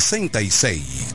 66.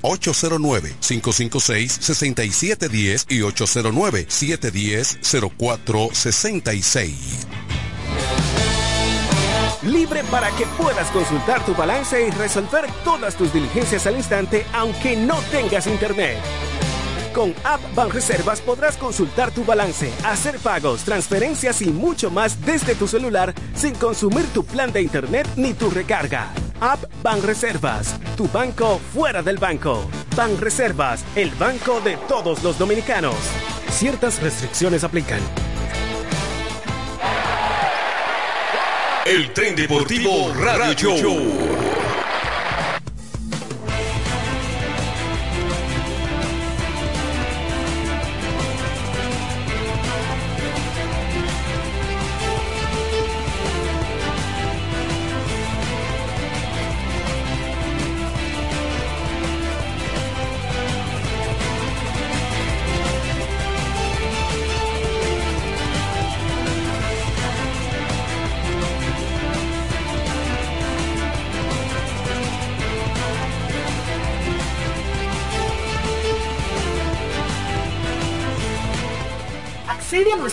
809-556-6710 y 809-710-0466. Libre para que puedas consultar tu balance y resolver todas tus diligencias al instante aunque no tengas internet. Con App Banreservas podrás consultar tu balance, hacer pagos, transferencias y mucho más desde tu celular sin consumir tu plan de internet ni tu recarga. App Banreservas, tu banco fuera del banco. Banreservas, el banco de todos los dominicanos. Ciertas restricciones aplican. El tren deportivo Radio Show.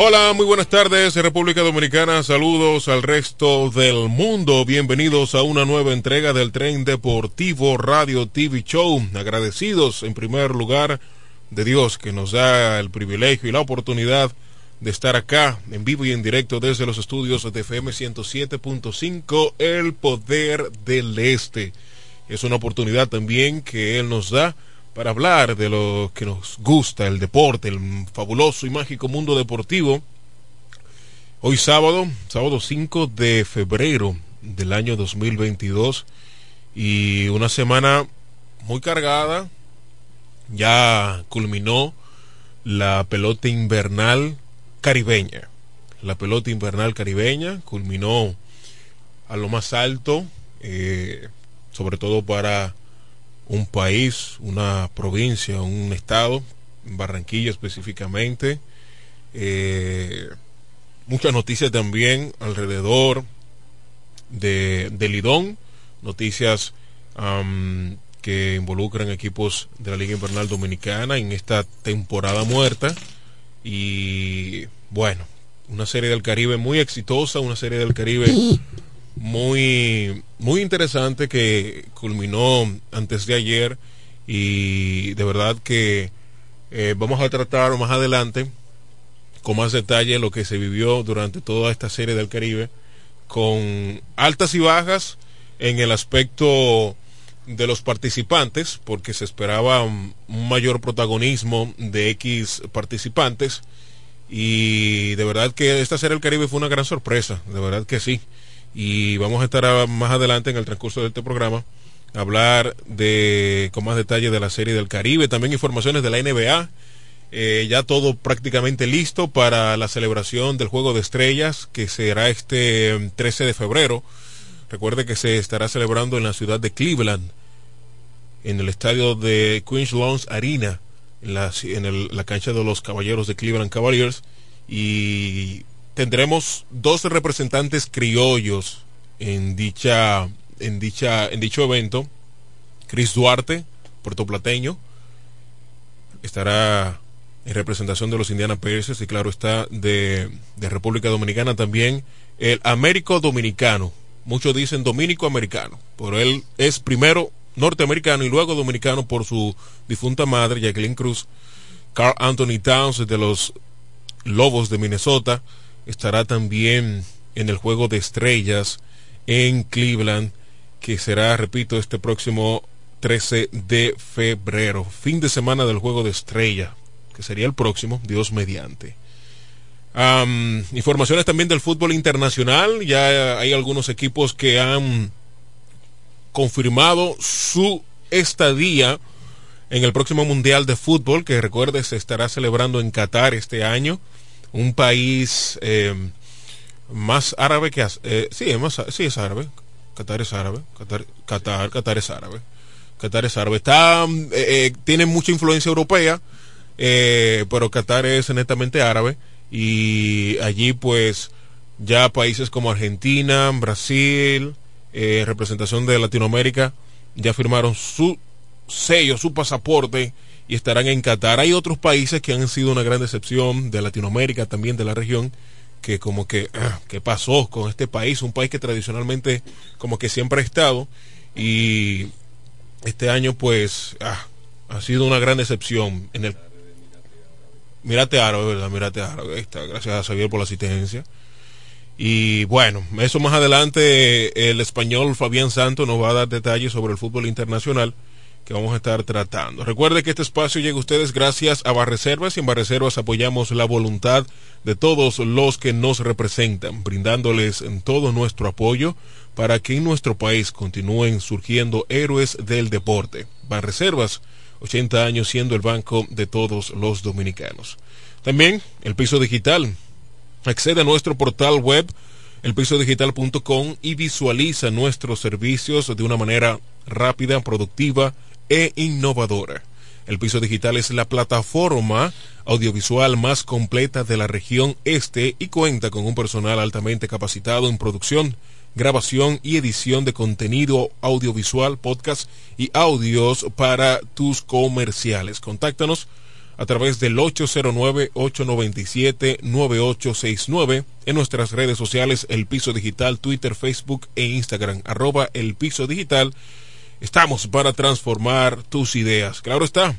Hola, muy buenas tardes, República Dominicana. Saludos al resto del mundo. Bienvenidos a una nueva entrega del Tren Deportivo Radio TV Show. Agradecidos en primer lugar de Dios que nos da el privilegio y la oportunidad de estar acá en vivo y en directo desde los estudios de FM 107.5, El Poder del Este. Es una oportunidad también que Él nos da para hablar de lo que nos gusta, el deporte, el fabuloso y mágico mundo deportivo. Hoy sábado, sábado 5 de febrero del año 2022 y una semana muy cargada. Ya culminó la pelota invernal caribeña. La pelota invernal caribeña culminó a lo más alto, eh, sobre todo para un país, una provincia, un estado, Barranquilla específicamente. Eh, muchas noticias también alrededor de, de Lidón, noticias que involucran equipos de la Liga Invernal Dominicana en esta temporada muerta. Y bueno, una serie del Caribe muy exitosa, una serie del Caribe muy, muy interesante que culminó antes de ayer y de verdad que eh, vamos a tratar más adelante con más detalle lo que se vivió durante toda esta serie del Caribe con altas y bajas en el aspecto de los participantes, porque se esperaba un mayor protagonismo de X participantes. Y de verdad que esta serie del Caribe fue una gran sorpresa, de verdad que sí. Y vamos a estar más adelante en el transcurso de este programa hablar de con más detalle de la serie del Caribe, también informaciones de la NBA. Eh, ya todo prácticamente listo para la celebración del Juego de Estrellas que será este 13 de febrero. Recuerde que se estará celebrando en la ciudad de Cleveland, en el estadio de Queens Loans Arena, en, la, en la cancha de los Caballeros de Cleveland Cavaliers. Y tendremos dos representantes criollos en dicha en dicha en dicho evento. Chris Duarte puertoplateño estará en representación de los Indiana Pacers y claro está de, de República Dominicana también el Américo Dominicano. Muchos dicen dominico americano pero él es primero norteamericano y luego dominicano por su difunta madre Jacqueline Cruz Carl Anthony Towns de los Lobos de Minnesota estará también en el juego de estrellas en Cleveland que será, repito, este próximo 13 de febrero, fin de semana del juego de estrella, que sería el próximo, Dios mediante. informaciones también del fútbol internacional, ya hay algunos equipos que han confirmado su estadía en el próximo Mundial de Fútbol, que recuerde se estará celebrando en Qatar este año, un país eh, más árabe que... Eh, sí, es más, sí, es árabe, Qatar es árabe. Qatar, Qatar, Qatar es árabe. Qatar es árabe. Está, eh, eh, tiene mucha influencia europea, eh, pero Qatar es netamente árabe. Y allí, pues, ya países como Argentina, Brasil, representación de Latinoamérica, ya firmaron su sello, su pasaporte y estarán en Qatar. Hay otros países que han sido una gran decepción de Latinoamérica, también de la región, que como que, ¿qué pasó con este país? Un país que tradicionalmente como que siempre ha estado y este año pues ah, ha sido una gran decepción en el... Mirate Árabe, ¿verdad? Mirate Árabe. Está. Gracias a Xavier por la asistencia. Y bueno, eso más adelante el español Fabián Santos nos va a dar detalles sobre el fútbol internacional que vamos a estar tratando. Recuerde que este espacio llega a ustedes gracias a Barreservas y en Barreservas apoyamos la voluntad de todos los que nos representan, brindándoles todo nuestro apoyo para que en nuestro país continúen surgiendo héroes del deporte. Barreservas, 80 años siendo el banco de todos los dominicanos. También el piso digital. Accede a nuestro portal web elpisodigital.com y visualiza nuestros servicios de una manera rápida, productiva e innovadora. El Piso Digital es la plataforma audiovisual más completa de la región este y cuenta con un personal altamente capacitado en producción, grabación y edición de contenido audiovisual, podcast y audios para tus comerciales. Contáctanos a través del 809-897-9869 en nuestras redes sociales El Piso Digital, Twitter, Facebook e Instagram, arroba El Piso Digital Estamos para transformar tus ideas. Claro está.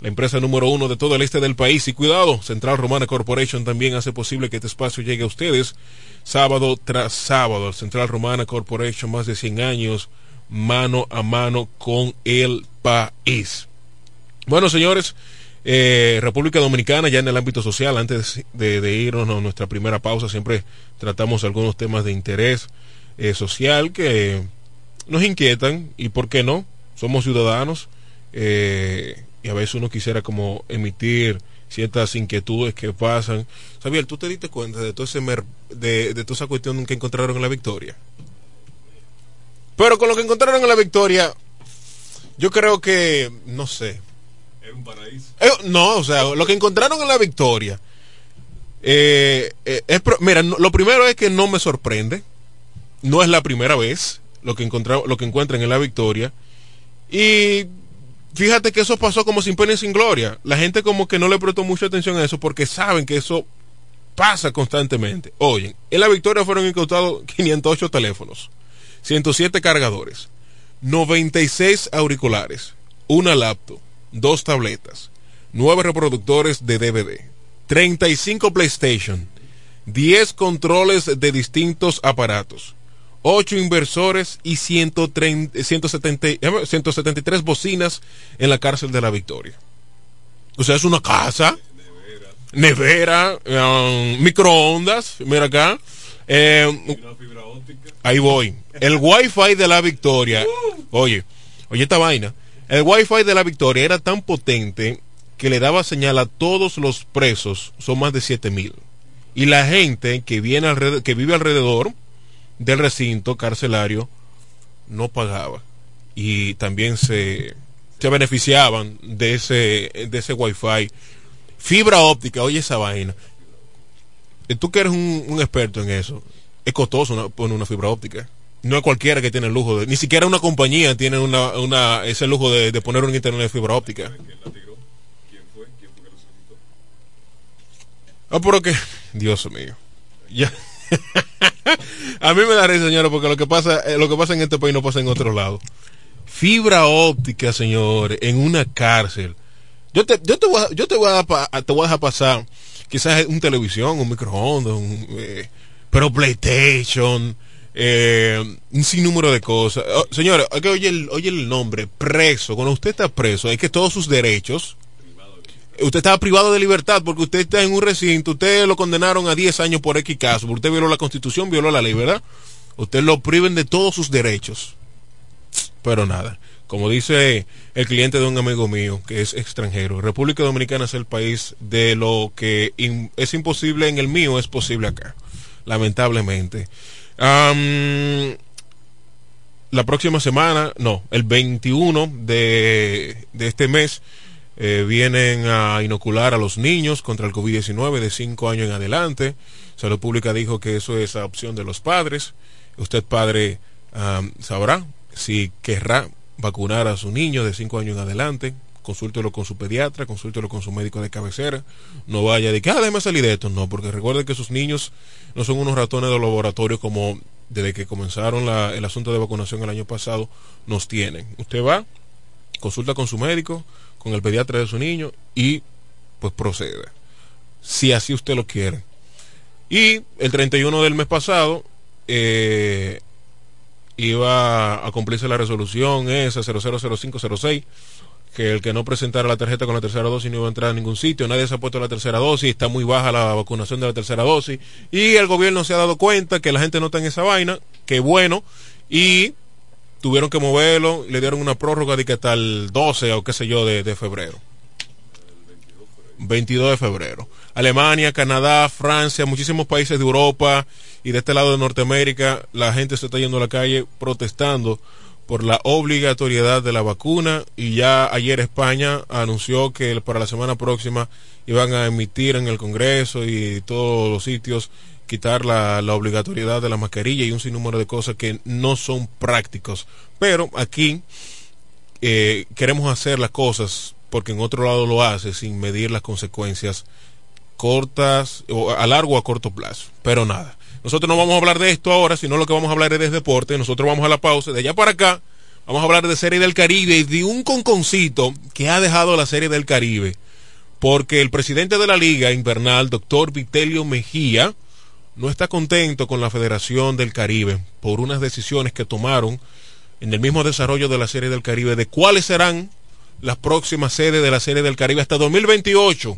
La empresa número uno de todo el este del país. Y cuidado, Central Romana Corporation también hace posible que este espacio llegue a ustedes sábado tras sábado. Central Romana Corporation, más de 100 años, mano a mano con el país. Bueno, señores, eh, República Dominicana, ya en el ámbito social, antes de, irnos a nuestra primera pausa, siempre tratamos algunos temas de interés eh, social que nos inquietan y por qué no, somos ciudadanos eh, y a veces uno quisiera como emitir ciertas inquietudes que pasan. Xavier, ¿tú te diste cuenta de todo ese de, de toda esa cuestión que encontraron en la victoria? Pero con lo que encontraron en la victoria, yo creo que, no sé. ¿Era un paraíso? Eh, no, o sea, lo que encontraron en la victoria. Eh, es, mira, lo primero es que no me sorprende. No es la primera vez lo que, lo que encuentran en la victoria. Y fíjate que eso pasó como sin pena y sin gloria. La gente como que no le prestó mucha atención a eso porque saben que eso pasa constantemente. Oye, en la victoria fueron incautados 508 teléfonos, 107 cargadores, 96 auriculares, una laptop, dos tabletas, 9 reproductores de DVD, 35 PlayStation, 10 controles de distintos aparatos, 8 inversores y 130, 170, 173 bocinas en la cárcel de la Victoria. O sea, es una casa, nevera, um, microondas, mira acá. Eh, ahí voy. El wifi de la Victoria. Oye, oye esta vaina. El wifi de la Victoria era tan potente que le daba señal a todos los presos, son más de 7 mil. Y la gente que, viene que vive alrededor del recinto carcelario no pagaba. Y también se, se beneficiaban de ese, de ese wifi. Fibra óptica, oye esa vaina. Tú que eres un, experto en eso, es costoso poner una fibra óptica. No es cualquiera que tiene el lujo de, ni siquiera una compañía tiene una, una, ese lujo de, de poner un internet de fibra óptica. Ah, pero que, Dios mío. Ya. A mí me da risa, señores, porque lo que pasa, eh, lo que pasa en este país no pasa en otro lado. Fibra óptica, señores, en una cárcel. Yo te, yo te voy a, yo te voy a, te voy a dejar pasar quizás un televisión, un microondas, un, eh, pero PlayStation, eh, un sinnúmero de cosas. Oh, señores, oye oye el nombre, preso. Cuando usted está preso, es que todos sus derechos usted estaba privado de libertad porque usted está en un recinto, usted lo condenaron a 10 años por X caso, usted violó la constitución, violó la ley, ¿verdad? Usted lo priven de todos sus derechos. Pero nada, como dice el cliente de un amigo mío que es extranjero, República Dominicana es el país de lo que es imposible en el mío, es posible acá, lamentablemente. la próxima semana, no, el 21 de, de este mes, eh, vienen a inocular a los niños contra el COVID-19 de 5 años en adelante. Salud Pública dijo que eso es la opción de los padres. Usted, padre, sabrá si querrá vacunar a su niño de 5 años en adelante. Consúltelo con su pediatra, consúltelo con su médico de cabecera. No vaya de que, ah, déjame salir de esto. No, porque recuerde que sus niños no son unos ratones de laboratorio como desde que comenzaron el asunto de vacunación el año pasado nos tienen. Usted va, consulta con su médico, con el pediatra de su niño y pues proceda, si así usted lo quiere. Y el 31 del mes pasado eh, iba a cumplirse la resolución esa 000506 que el que no presentara la tarjeta con la tercera dosis no iba a entrar a ningún sitio, nadie se ha puesto la tercera dosis, está muy baja la vacunación de la tercera dosis. Y el gobierno se ha dado cuenta que la gente no está en esa vaina, que bueno, y tuvieron que moverlo y le dieron una prórroga de que hasta el 12 o qué sé yo de, febrero. 22 de febrero. Alemania, Canadá, Francia, muchísimos países de Europa y de este lado de Norteamérica, la gente se está yendo a la calle protestando por la obligatoriedad de la vacuna y ya ayer España anunció que para la semana próxima iban a emitir en el Congreso y todos los sitios quitar la, obligatoriedad de la mascarilla y un sinnúmero de cosas que no son prácticos. Pero aquí eh, queremos hacer las cosas porque en otro lado lo hace sin medir las consecuencias cortas o a largo o a corto plazo. Pero nada, nosotros no vamos a hablar de esto ahora, sino lo que vamos a hablar es de deporte. Nosotros vamos a la pausa. De allá para acá vamos a hablar de Serie del Caribe y de un conconcito que ha dejado la Serie del Caribe. Porque el presidente de la Liga Invernal, doctor Vitelio Mejía, no está contento con la Federación del Caribe por unas decisiones que tomaron en el mismo desarrollo de la Serie del Caribe de cuáles serán las próximas sedes de la Serie del Caribe hasta 2028.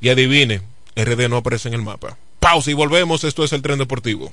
Y adivine, RD no aparece en el mapa. Pausa y volvemos. Esto es el tren deportivo.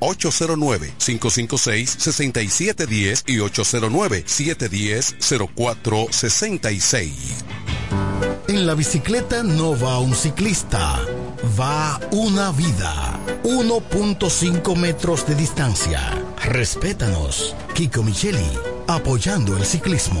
809-556-6710 y 809-710-0466. En la bicicleta no va un ciclista, va una vida. 1.5 metros de distancia. Respétanos. Kiko Micheli, apoyando el ciclismo.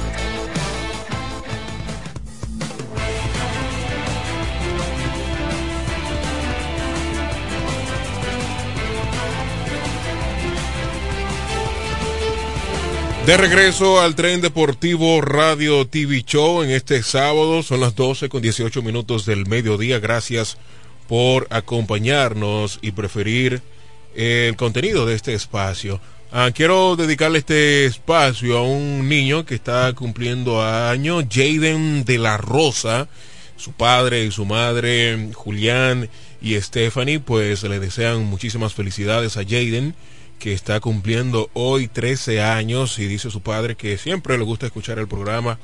De regreso al tren deportivo Radio TV Show en este sábado, son las 12 con 18 minutos del mediodía. Gracias por acompañarnos y preferir el contenido de este espacio. Ah, quiero dedicarle este espacio a un niño que está cumpliendo años, Jaden de la Rosa. Su padre y su madre, Julián y Stephanie, pues le desean muchísimas felicidades a Jaden que está cumpliendo hoy 13 años y dice su padre que siempre le gusta escuchar el programa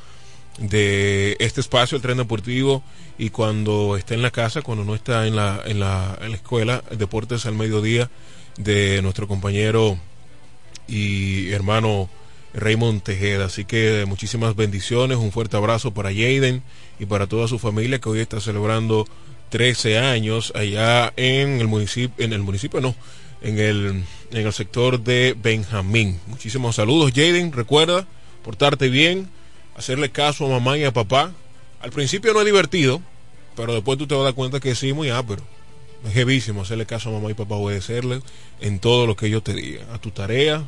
de este espacio, el tren deportivo, y cuando está en la casa, cuando no está en la, en la, escuela, Deportes al Mediodía, de nuestro compañero y hermano Raymond Tejeda. Así que muchísimas bendiciones, un fuerte abrazo para Jaden y para toda su familia que hoy está celebrando 13 años allá en el municipio, en el municipio no, en el, en el sector de Benjamín. Muchísimos saludos, Jaden. Recuerda portarte bien, hacerle caso a mamá y a papá. Al principio no es divertido, pero después tú te vas a dar cuenta que sí, muy ápero. Es jevísimo hacerle caso a mamá y papá, obedecerle en todo lo que ellos te digan. A tu tarea,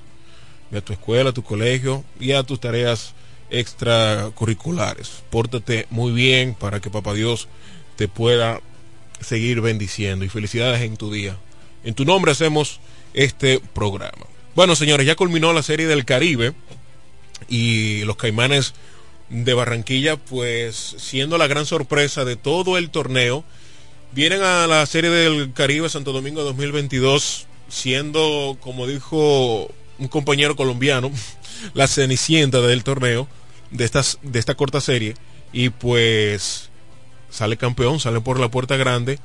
a tu escuela, a tu colegio y a tus tareas extracurriculares. Pórtate muy bien para que papá Dios te pueda seguir bendiciendo y felicidades en tu día. En tu nombre hacemos este programa. Bueno, señores, ya culminó la serie del Caribe y los Caimanes de Barranquilla, pues siendo la gran sorpresa de todo el torneo, vienen a la serie del Caribe Santo Domingo 2022 siendo, como dijo un compañero colombiano, la cenicienta del torneo, de, estas, de esta corta serie, y pues sale campeón, sale por la puerta grande.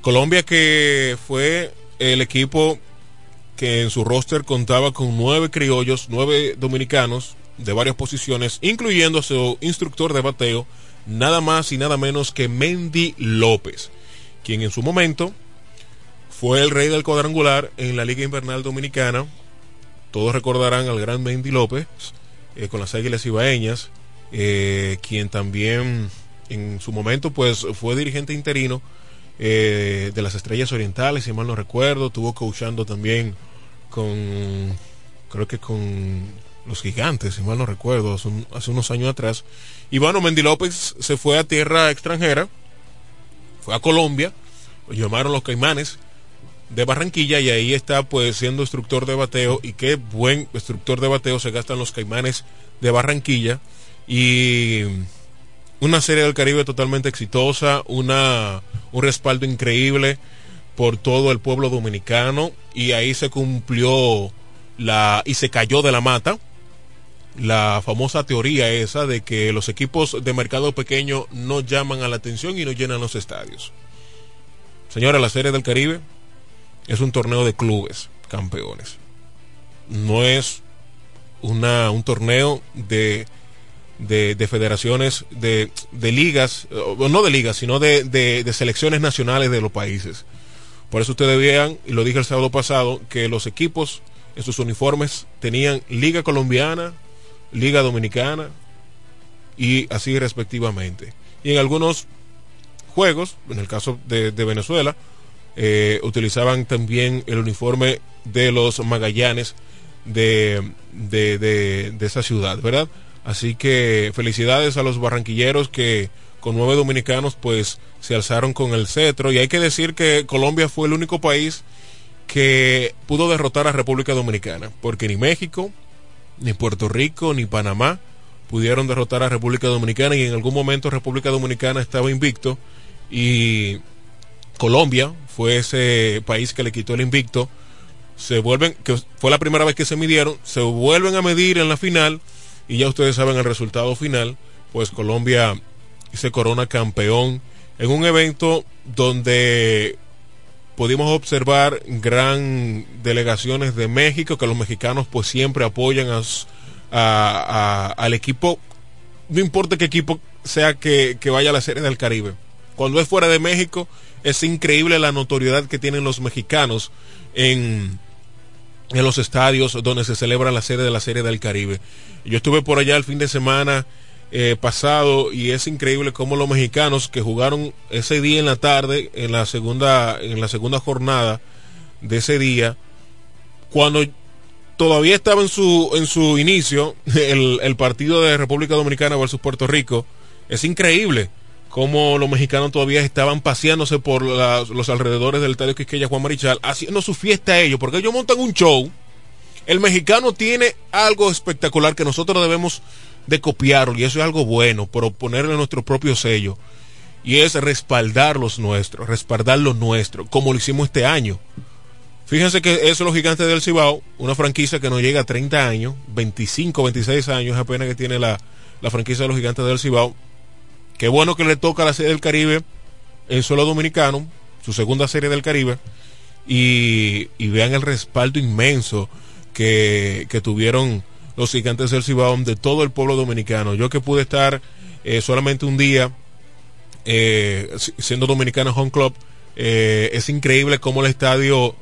Colombia que fue el equipo que en su roster contaba con nueve criollos, nueve dominicanos de varias posiciones, incluyendo su instructor de bateo, nada más y nada menos que Mendy López, quien en su momento fue el rey del cuadrangular en la Liga Invernal Dominicana. Todos recordarán al gran Mendy López eh, con las Águilas Ibaeñas, eh, quien también en su momento pues fue dirigente interino eh, de las Estrellas Orientales, si mal no recuerdo, estuvo coachando también con, creo que con los gigantes, si mal no recuerdo, hace, unos años atrás. Y bueno, Mendy López se fue a tierra extranjera, fue a Colombia, lo llamaron los Caimanes de Barranquilla y ahí está pues siendo instructor de bateo y qué buen instructor de bateo se gastan los Caimanes de Barranquilla y una serie del Caribe totalmente exitosa, una, un respaldo increíble por todo el pueblo dominicano y ahí se cumplió la y se cayó de la mata la famosa teoría esa de que los equipos de mercado pequeño no llaman a la atención y no llenan los estadios. Señora, la Serie del Caribe es un torneo de clubes campeones. No es una, un torneo de, de, federaciones, de, ligas, no de ligas, sino de selecciones nacionales de los países. Por eso ustedes vean, y lo dije el sábado pasado, que los equipos en sus uniformes tenían Liga Colombiana, Liga Dominicana y así respectivamente. Y en algunos juegos, en el caso de, Venezuela, eh, utilizaban también el uniforme de los Magallanes de, de, de, esa ciudad, ¿verdad? Así que felicidades a los barranquilleros que con nueve dominicanos pues se alzaron con el cetro y hay que decir que Colombia fue el único país que pudo derrotar a República Dominicana, porque ni México, ni Puerto Rico, ni Panamá pudieron derrotar a República Dominicana y en algún momento República Dominicana estaba invicto y Colombia fue ese país que le quitó el invicto. Se vuelven, que fue la primera vez que se midieron, se vuelven a medir en la final y ya ustedes saben el resultado final, pues Colombia se corona campeón en un evento donde pudimos observar gran delegaciones de México, que los mexicanos pues siempre apoyan a, al equipo, no importa qué equipo sea que, vaya a la Serie del Caribe. Cuando es fuera de México, es increíble la notoriedad que tienen los mexicanos en, en los estadios donde se celebra la serie de la Serie del Caribe. Yo estuve por allá el fin de semana eh, pasado y es increíble cómo los mexicanos que jugaron ese día en la tarde en la segunda en la segunda jornada de ese día cuando todavía estaba en su en su inicio el, partido de República Dominicana versus Puerto Rico es increíble cómo los mexicanos todavía estaban paseándose por los alrededores del estadio Quisqueya Juan Marichal haciendo su fiesta a ellos porque ellos montan un show. El mexicano tiene algo espectacular que nosotros debemos de copiarlo y eso es algo bueno, pero ponerle nuestro propio sello y es respaldar los nuestros, respaldar lo nuestro, como lo hicimos este año. Fíjense que eso es los gigantes del Cibao, una franquicia que no llega a 30 años, 25, 26 años apenas que tiene la, la franquicia de los gigantes del Cibao. Qué bueno que le toca a la serie del Caribe el suelo dominicano, su segunda serie del Caribe, y, y vean el respaldo inmenso que, que tuvieron los gigantes del Cibao de todo el pueblo dominicano. Yo que pude estar eh, solamente un día eh, siendo dominicano home club, eh, es increíble cómo el estadio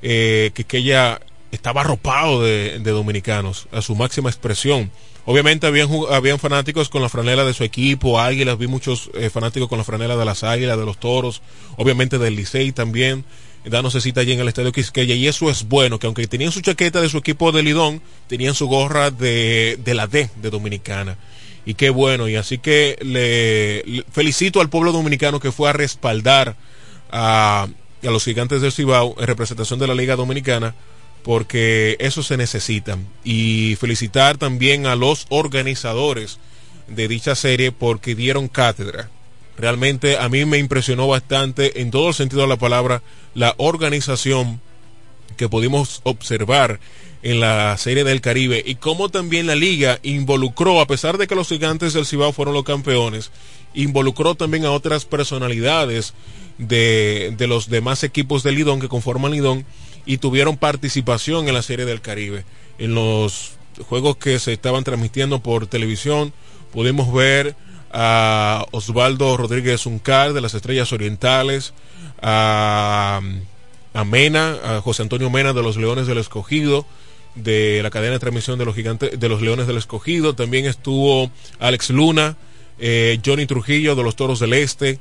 que, que ella estaba arropado de, dominicanos a su máxima expresión. Obviamente habían, habían fanáticos con la franela de su equipo, águilas, vi muchos fanáticos con la franela de las águilas, de los toros, obviamente del Licey también dándose cita allí en el Estadio Quisqueya y eso es bueno, que aunque tenían su chaqueta de su equipo de Lidón, tenían su gorra de, de la D de Dominicana. Y qué bueno, y así que le, felicito al pueblo dominicano que fue a respaldar a, a los gigantes del Cibao en representación de la Liga Dominicana, porque eso se necesita. Y felicitar también a los organizadores de dicha serie porque dieron cátedra Realmente a mí me impresionó bastante en todo el sentido de la palabra la organización que pudimos observar en la Serie del Caribe y cómo también la liga involucró, a pesar de que los gigantes del Cibao fueron los campeones, involucró también a otras personalidades de, de los demás equipos del Lidón que conforman Lidón y tuvieron participación en la Serie del Caribe. En los juegos que se estaban transmitiendo por televisión pudimos ver a Osvaldo Rodríguez Uncar de las Estrellas Orientales, a, Mena, a José Antonio Mena de los Leones del Escogido, de la cadena de transmisión de los gigantes de los Leones del Escogido. También estuvo Alex Luna, eh, Johnny Trujillo de los Toros del Este,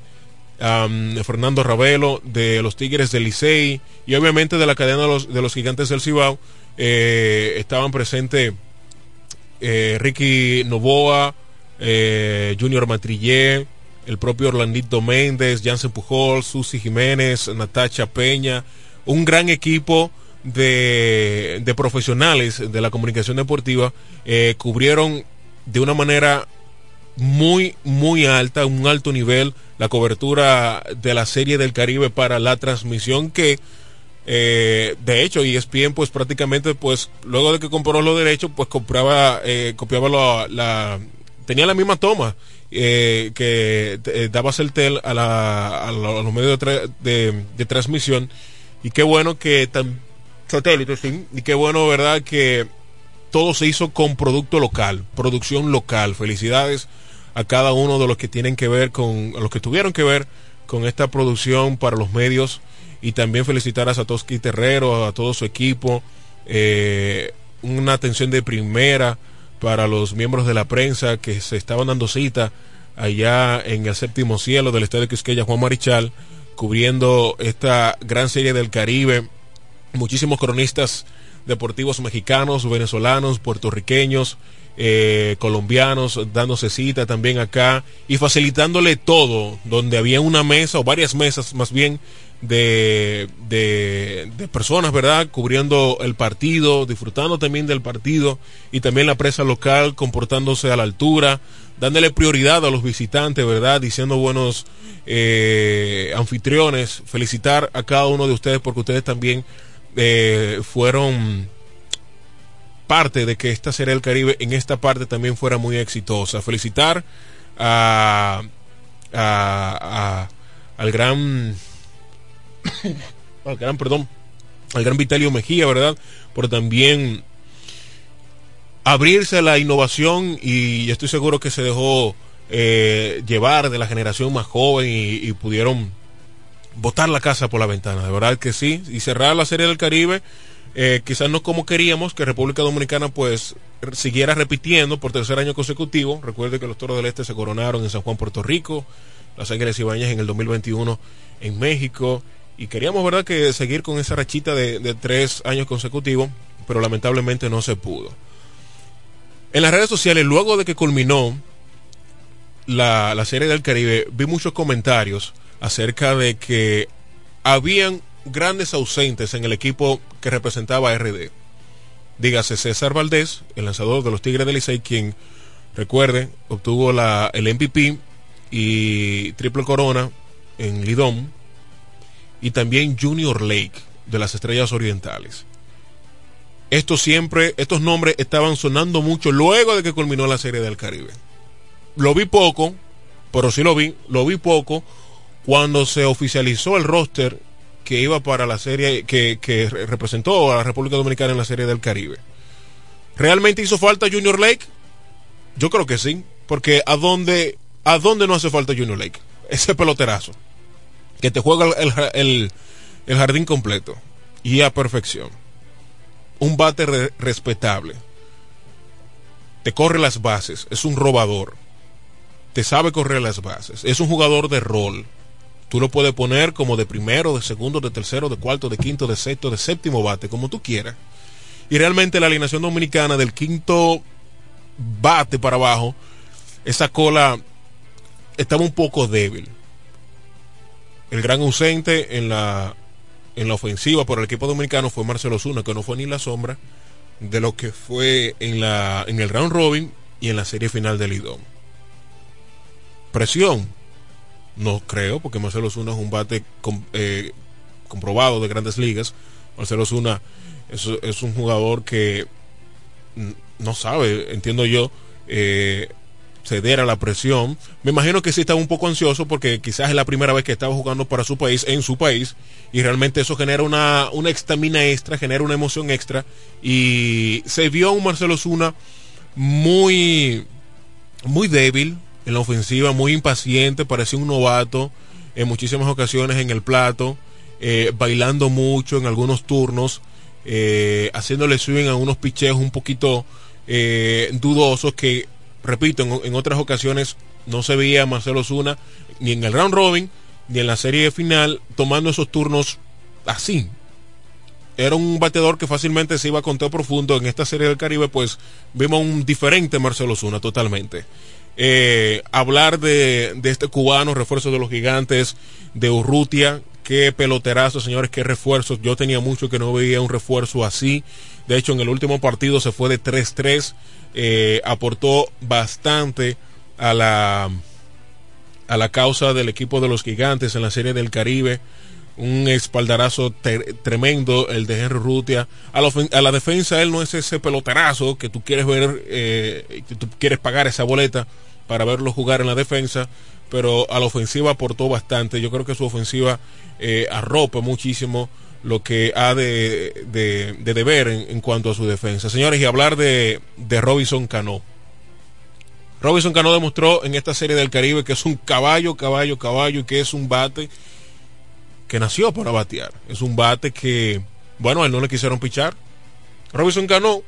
Fernando Ravelo de los Tigres del Licey y obviamente de la cadena de los, de los Gigantes del Cibao. Eh, estaban presentes eh, Ricky Novoa, Junior Matrillé, el propio Orlandito Méndez, Jansen Pujol, Susi Jiménez, Natacha Peña, un gran equipo de, de profesionales de la comunicación deportiva eh, cubrieron de una manera muy, muy alta, un alto nivel, la cobertura de la Serie del Caribe para la transmisión que, eh, de hecho, ESPN pues prácticamente, pues luego de que compró los derechos, pues compraba, eh, copiaba la, tenía la misma toma eh, que eh, daba Celtel a, la, a, los medios de, de, de, transmisión y qué bueno que satélite, sí. Y qué bueno, ¿verdad? Que todo se hizo con producto local, producción local. Felicidades a cada uno de los que tienen que ver con, los que tuvieron que ver con esta producción para los medios. Y también felicitar a Satoshi Terrero, a todo su equipo. Eh, una atención de primera para los miembros de la prensa que se estaban dando cita allá en el séptimo cielo del estadio Quisqueya Juan Marichal, cubriendo esta gran serie del Caribe. Muchísimos cronistas deportivos mexicanos, venezolanos, puertorriqueños, eh, colombianos dándose cita también acá y facilitándole todo, donde había una mesa o varias mesas más bien de, de, de, personas, ¿verdad? Cubriendo el partido, disfrutando también del partido y también la presa local comportándose a la altura, dándole prioridad a los visitantes, ¿verdad? Diciendo buenos eh, anfitriones, felicitar a cada uno de ustedes porque ustedes también eh, fueron parte de que esta serie del Caribe en esta parte también fuera muy exitosa. Felicitar a, a, a al gran al gran perdón al gran Vitalio Mejía, ¿verdad? Por también abrirse a la innovación y estoy seguro que se dejó eh, llevar de la generación más joven y, y pudieron botar la casa por la ventana, de verdad que sí, y cerrar la Serie del Caribe, eh, quizás no como queríamos, que República Dominicana pues siguiera repitiendo por tercer año consecutivo, recuerde que los Toros del Este se coronaron en San Juan, Puerto Rico, Las Ángeles Ibañez en el 2021 en México, y queríamos, verdad, que seguir con esa rachita de, de tres años consecutivos, pero lamentablemente no se pudo. En las redes sociales, luego de que culminó la, la Serie del Caribe, vi muchos comentarios acerca de que habían grandes ausentes en el equipo que representaba a RD. Dígase César Valdés, el lanzador de los Tigres del Licey, quien, recuerde, obtuvo la, el MVP y triple corona en Lidón, y también Junior Lake de las Estrellas Orientales. Estos siempre, estos nombres estaban sonando mucho luego de que culminó la Serie del Caribe. Lo vi poco, pero sí lo vi, lo vi poco cuando se oficializó el roster que iba para la serie que, que, representó a la República Dominicana en la serie del Caribe. ¿Realmente hizo falta Junior Lake? Yo creo que sí, porque ¿a dónde, a dónde no hace falta Junior Lake? Ese peloterazo, que te juega el, el, el jardín completo y a perfección. Un bate re respetable. Te corre las bases, es un robador. Te sabe correr las bases, es un jugador de rol Tú lo puedes poner como de primero, de segundo, de tercero, de cuarto, de quinto, de sexto, de séptimo bate, como tú quieras. Y realmente la alineación dominicana del quinto bate para abajo, esa cola estaba un poco débil. El gran ausente en la, en la ofensiva por el equipo dominicano fue Marcelo Zuna, que no fue ni la sombra de lo que fue en, la, en el round robin y en la serie final del Lidón. Presión, no creo, porque Marcelo Zuna es un bate eh, comprobado de grandes ligas. Marcelo Zuna es, es un jugador que no sabe, entiendo yo, eh, ceder a la presión. Me imagino que sí estaba un poco ansioso porque quizás es la primera vez que estaba jugando para su país, en su país, y realmente eso genera una, una estamina extra, genera una emoción extra, y se vio a un Marcelo Zuna muy, muy débil en la ofensiva, muy impaciente, parecía un novato en muchísimas ocasiones en el plato, eh, bailando mucho en algunos turnos, eh, haciéndole swing a unos picheos un poquito eh, dudosos que repito, en, otras ocasiones no se veía a Marcelo Zuna ni en el round robin ni en la serie final tomando esos turnos así. Era un bateador que fácilmente se iba a conteo profundo. En esta serie del Caribe, pues vimos un diferente Marcelo Zuna totalmente. Eh, hablar de, este cubano, refuerzo de los gigantes, de Urrutia, qué peloterazo, señores, qué refuerzos. Yo tenía mucho que no veía un refuerzo así. De hecho, en el último partido se fue de 3-3 eh, aportó bastante a la, a la causa del equipo de los gigantes en la serie del Caribe. Un espaldarazo tremendo el de Henry Rutia. A la, defensa él no es ese peloterazo que tú quieres ver, eh, que tú quieres pagar esa boleta para verlo jugar en la defensa, pero a la ofensiva aportó bastante. Yo creo que su ofensiva eh, arropa muchísimo lo que ha de, de, deber en, cuanto a su defensa. Señores, y hablar de, de Robinson Cano. Robinson Cano demostró en esta serie del Caribe que es un caballo, caballo, caballo y que es un bate que nació para batear. Es un bate que, bueno, a él no le quisieron pichar. Robinson Cano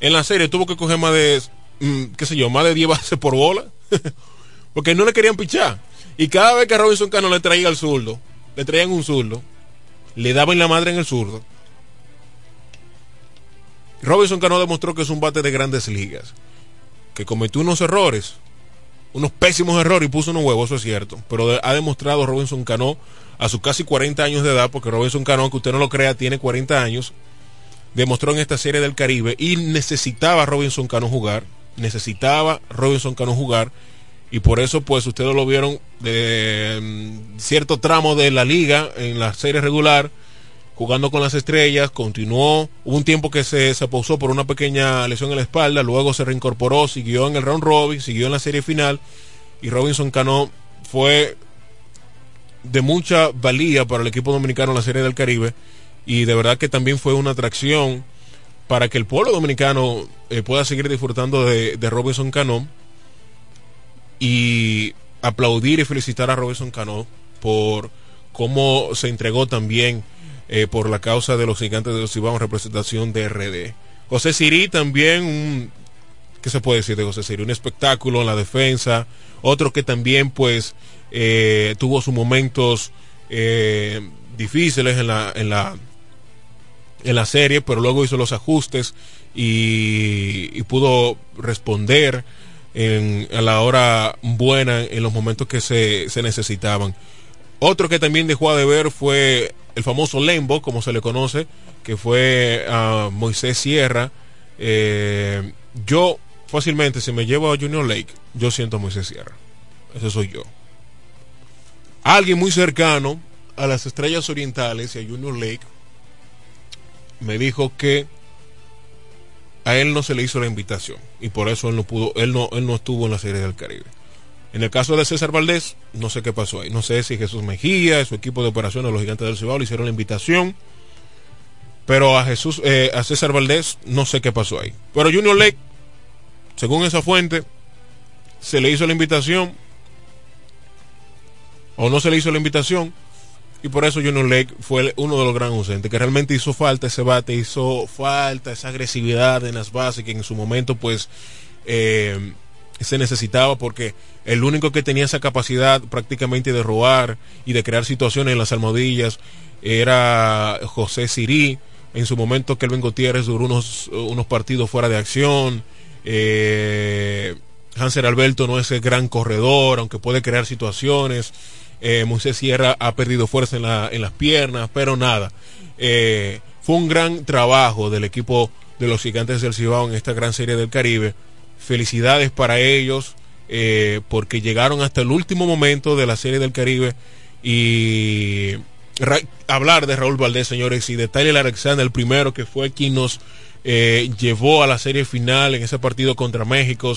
en la serie tuvo que coger más de, mm, qué sé yo, más de 10 bases por bola. porque no le querían pichar. Y cada vez que Robinson Cano le traía al zurdo, le traían un zurdo, le daban la madre en el zurdo. Robinson Cano demostró que es un bate de grandes ligas, que cometió unos errores, unos pésimos errores y puso unos huevos, eso es cierto, pero ha demostrado Robinson Cano a sus casi 40 años de edad, porque Robinson Cano, aunque usted no lo crea, tiene 40 años, demostró en esta serie del Caribe y necesitaba Robinson Cano jugar, necesitaba Robinson Cano jugar y por eso pues ustedes lo vieron de mm, cierto tramo de la liga en la serie regular jugando con las estrellas, continuó, hubo un tiempo que se, se pausó por una pequeña lesión en la espalda, luego se reincorporó, siguió en el round robin, siguió en la serie final y Robinson Cano fue de mucha valía para el equipo dominicano en la serie del Caribe y de verdad que también fue una atracción para que el pueblo dominicano eh, pueda seguir disfrutando de, de Robinson Cano y aplaudir y felicitar a Robinson Cano por cómo se entregó también eh, por la causa de los gigantes de los Cibao en representación de RD. José Sirí también, un, ¿qué se puede decir de José Sirí? Un espectáculo en la defensa, otro que también pues eh, tuvo sus momentos eh, difíciles en la, en la en la serie, pero luego hizo los ajustes y pudo responder en, a la hora buena, en los momentos que se, se necesitaban. Otro que también dejó a deber fue el famoso Lembo, como se le conoce, que fue a Moisés Sierra. Eh, yo fácilmente, si me llevo a Junior Lake, yo siento a Moisés Sierra. Ese soy yo. Alguien muy cercano a las estrellas orientales y a Junior Lake me dijo que a él no se le hizo la invitación y por eso él no pudo, él no, él no estuvo en la serie del Caribe. En el caso de César Valdés, no sé qué pasó ahí. No sé si Jesús Mejía, su equipo de operaciones, los gigantes del Cibao, le hicieron la invitación. Pero a Jesús, eh, a César Valdés, no sé qué pasó ahí. Pero Junior Lake, según esa fuente, se le hizo la invitación. O no se le hizo la invitación. Y por eso Junior Lake fue uno de los grandes ausentes, que realmente hizo falta ese bate, hizo falta esa agresividad en las bases que en su momento pues eh, se necesitaba porque el único que tenía esa capacidad prácticamente de robar y de crear situaciones en las almohadillas era José Sirí. En su momento Kelvin Gutiérrez duró unos, unos partidos fuera de acción. Eh, Hanser Alberto no es el gran corredor, aunque puede crear situaciones. Eh, Moisés Sierra ha perdido fuerza en, la, en las piernas, pero nada. Eh, fue un gran trabajo del equipo de los gigantes del Cibao en esta gran serie del Caribe. Felicidades para ellos eh, porque llegaron hasta el último momento de la serie del Caribe y hablar de Raúl Valdés, señores, y de Tyler Alexander, el primero que fue quien nos eh, llevó a la serie final en ese partido contra México,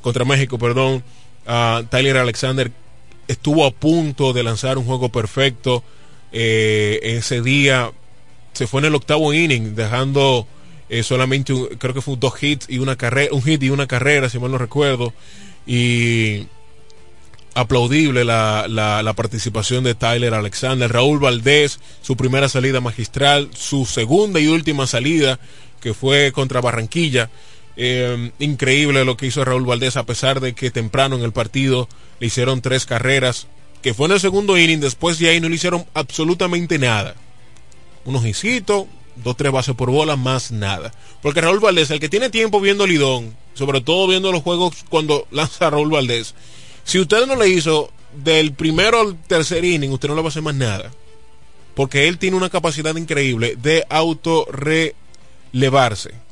contra México, perdón. Tyler Alexander estuvo a punto de lanzar un juego perfecto ese día. Se fue en el octavo inning, dejando solamente, creo que fue dos hits y una carrera, un hit y una carrera, si mal no recuerdo. Y aplaudible la, la, participación de Tyler Alexander, Raúl Valdés, su primera salida magistral, su segunda y última salida que fue contra Barranquilla. Eh, increíble lo que hizo Raúl Valdés a pesar de que temprano en el partido le hicieron tres carreras, que fue en el segundo inning, después de ahí no le hicieron absolutamente nada. Unos hicitos, dos, tres bases por bola, más nada. Porque Raúl Valdés, el que tiene tiempo viendo Lidón, sobre todo viendo los juegos cuando lanza Raúl Valdés, si usted no le hizo del primero al tercer inning, usted no le va a hacer más nada. Porque él tiene una capacidad increíble de autorrelevarse.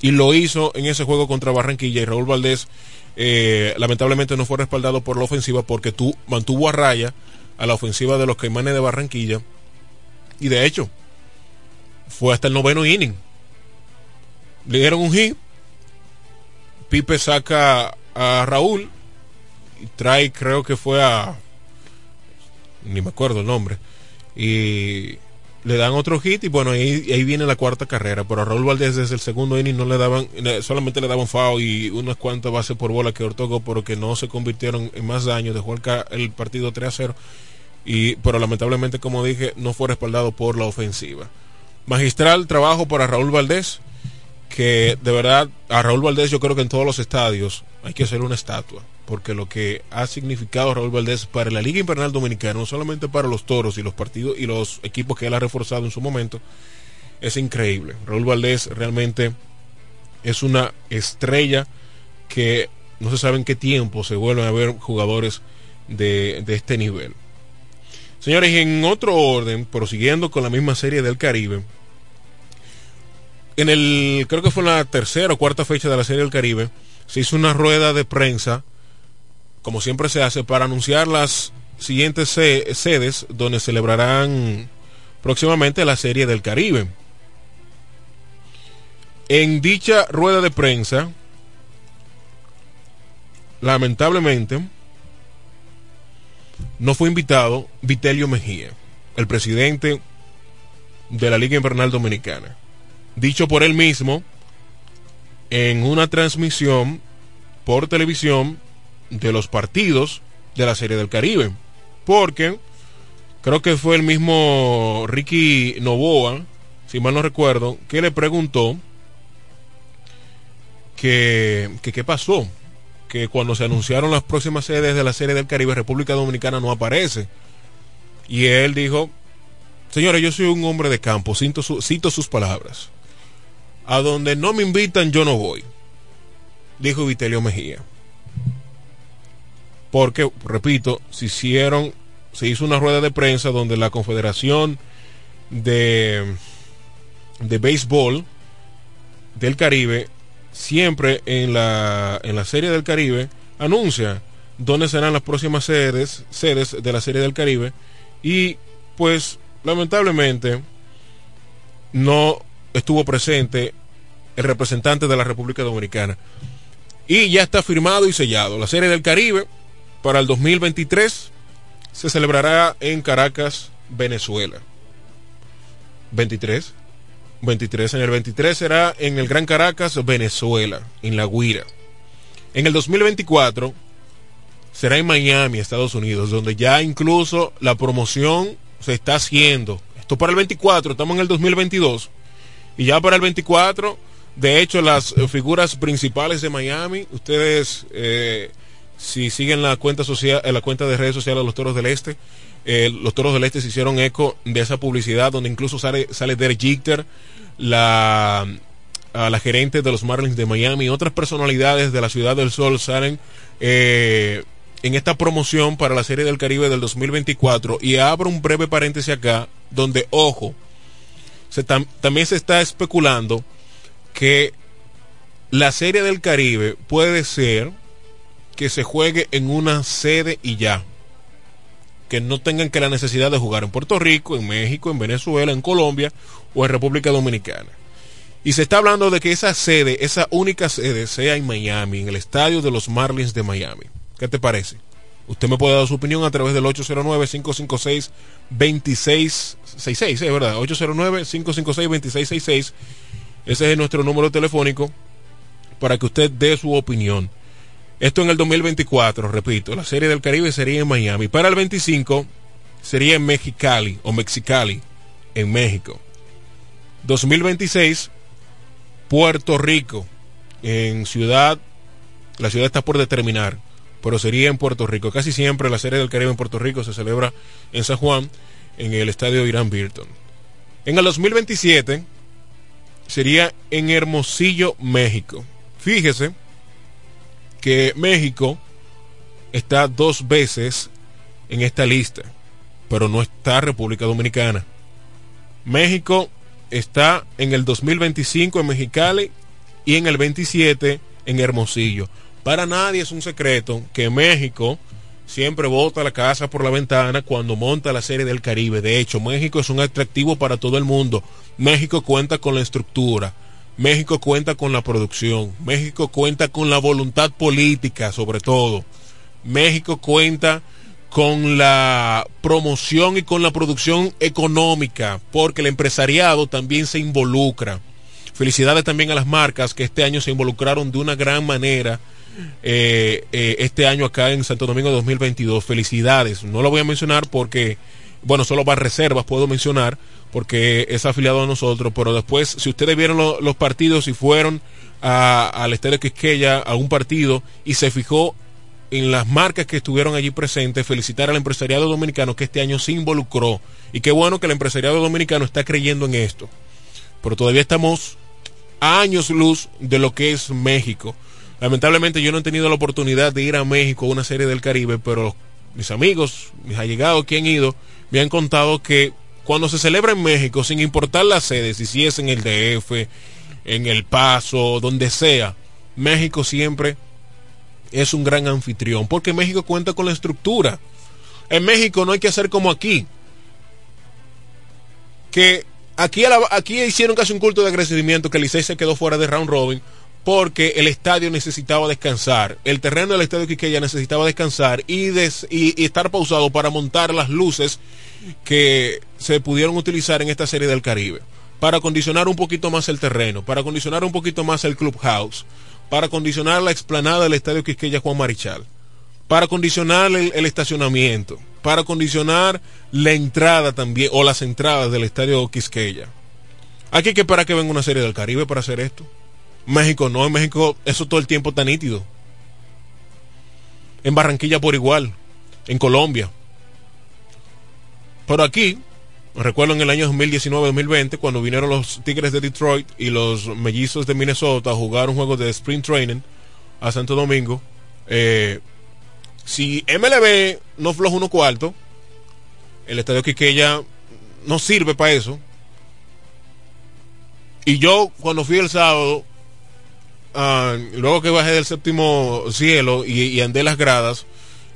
Y lo hizo en ese juego contra Barranquilla. Y Raúl Valdés, eh, lamentablemente, no fue respaldado por la ofensiva porque tú mantuvo a raya a la ofensiva de los Caimanes de Barranquilla. Y de hecho, fue hasta el noveno inning. Le dieron un hit. Pipe saca a Raúl trae, creo que fue a. Ni me acuerdo el nombre. Y le dan otro hit y bueno, ahí, ahí viene la cuarta carrera. Pero a Raúl Valdés desde el segundo inning no le daban, solamente le daban FAO y unas cuantas bases por bola que ortogó, pero que no se convirtieron en más daño. Dejó el, el partido 3 a 0. Y, pero lamentablemente, como dije, no fue respaldado por la ofensiva. Magistral trabajo para Raúl Valdés, que de verdad, a Raúl Valdés yo creo que en todos los estadios hay que hacer una estatua porque lo que ha significado Raúl Valdés para la Liga Invernal Dominicana, no solamente para los toros y los partidos y los equipos que él ha reforzado en su momento, es increíble. Raúl Valdés realmente es una estrella que no se sabe en qué tiempo se vuelven a ver jugadores de, de este nivel. Señores, en otro orden, prosiguiendo con la misma serie del Caribe, en el, creo que fue la tercera o cuarta fecha de la serie del Caribe, se hizo una rueda de prensa como siempre se hace, para anunciar las siguientes sedes donde celebrarán próximamente la Serie del Caribe. En dicha rueda de prensa, lamentablemente, no fue invitado Vitelio Mejía, el presidente de la Liga Invernal Dominicana. Dicho por él mismo en una transmisión por televisión de los partidos de la Serie del Caribe. Porque creo que fue el mismo Ricky Novoa, si mal no recuerdo, que le preguntó que, qué pasó. Que cuando se anunciaron las próximas sedes de la Serie del Caribe, República Dominicana no aparece. Y él dijo, señores, yo soy un hombre de campo, cito, cito sus palabras. A donde no me invitan, yo no voy. Dijo Vitelio Mejía porque, repito, se hicieron, se hizo una rueda de prensa donde la Confederación de, de Béisbol del Caribe, siempre en la, en la Serie del Caribe, anuncia dónde serán las próximas sedes, sedes de la Serie del Caribe y pues lamentablemente no estuvo presente el representante de la República Dominicana. Y ya está firmado y sellado. La Serie del Caribe para el 2023 se celebrará en Caracas, Venezuela. 23. 23. En el 23 será en el Gran Caracas, Venezuela, en La Guira. En el 2024 será en Miami, Estados Unidos, donde ya incluso la promoción se está haciendo. Esto para el 24, estamos en el 2022. Y ya para el 24, de hecho, las figuras principales de Miami, ustedes... Eh, si siguen la cuenta social, la cuenta de redes sociales de los Toros del Este, eh, los Toros del Este se hicieron eco de esa publicidad donde incluso sale, sale Derek Jeter, la, la gerente de los Marlins de Miami y otras personalidades de la Ciudad del Sol salen eh, en esta promoción para la Serie del Caribe del 2024 y abro un breve paréntesis acá donde, ojo, también se está especulando que la Serie del Caribe puede ser que se juegue en una sede y ya. que no tengan que la necesidad de jugar en Puerto Rico, en México, en Venezuela, en Colombia o en República Dominicana. Y se está hablando de que esa sede, esa única sede, sea en Miami, en el estadio de los Marlins de Miami. ¿Qué te parece? Usted me puede dar su opinión a través del 809-556-2666, es verdad, 809-556-2666. Ese es nuestro número telefónico para que usted dé su opinión. Esto en el 2024, repito, la Serie del Caribe sería en Miami. Para el 25 sería en Mexicali o Mexicali, en México. 2026, Puerto Rico, en ciudad, la ciudad está por determinar, pero sería en Puerto Rico. Casi siempre la Serie del Caribe en Puerto Rico se celebra en San Juan, en el estadio Irán Birton. En el 2027 sería en Hermosillo, México. Fíjese que México está dos veces en esta lista, pero no está República Dominicana. México está en el 2025 en Mexicali y en el 27 en Hermosillo. Para nadie es un secreto que México siempre bota la casa por la ventana cuando monta la serie del Caribe. De hecho, México es un atractivo para todo el mundo. México cuenta con la estructura, México cuenta con la producción, México cuenta con la voluntad política sobre todo, México cuenta con la promoción y con la producción económica, porque el empresariado también se involucra. Felicidades también a las marcas que este año se involucraron de una gran manera. Eh, eh, este año acá en Santo Domingo 2022. Felicidades. No lo voy a mencionar porque, bueno, solo para reservas puedo mencionar porque es afiliado a nosotros, pero después, si ustedes vieron los partidos y fueron al Estadio Quisqueya a un partido y se fijó en las marcas que estuvieron allí presentes, felicitar al empresariado dominicano que este año se involucró. Y qué bueno que el empresariado dominicano está creyendo en esto. Pero todavía estamos a años luz de lo que es México. Lamentablemente yo no he tenido la oportunidad de ir a México a una serie del Caribe, pero mis amigos, mis allegados que han ido, me han contado que cuando se celebra en México, sin importar las sedes, si es en el DF, en El Paso, donde sea, México siempre es un gran anfitrión, porque México cuenta con la estructura. En México no hay que hacer como aquí, que aquí, aquí hicieron casi un culto de agradecimiento que Licey se quedó fuera de round robin porque el estadio necesitaba descansar, el terreno del estadio Quiqueya necesitaba descansar y, y, estar pausado para montar las luces que se pudieron utilizar en esta serie del Caribe, para condicionar un poquito más el terreno, para condicionar un poquito más el clubhouse, para condicionar la explanada del estadio Quisqueya Juan Marichal, para condicionar el, estacionamiento, para condicionar la entrada también, o las entradas del estadio Quisqueya. Aquí que esperar que venga una serie del Caribe para hacer esto. México no, en México eso todo el tiempo está nítido. En Barranquilla por igual, en Colombia. Pero aquí, recuerdo en el año 2019-2020, cuando vinieron los Tigres de Detroit y los Mellizos de Minnesota a jugar un juego de Sprint Training a Santo Domingo, eh, si MLB no floja uno cuarto, el estadio Quiqueya no sirve para eso. Y yo, cuando fui el sábado, Ah, luego que bajé del séptimo cielo y, andé las gradas,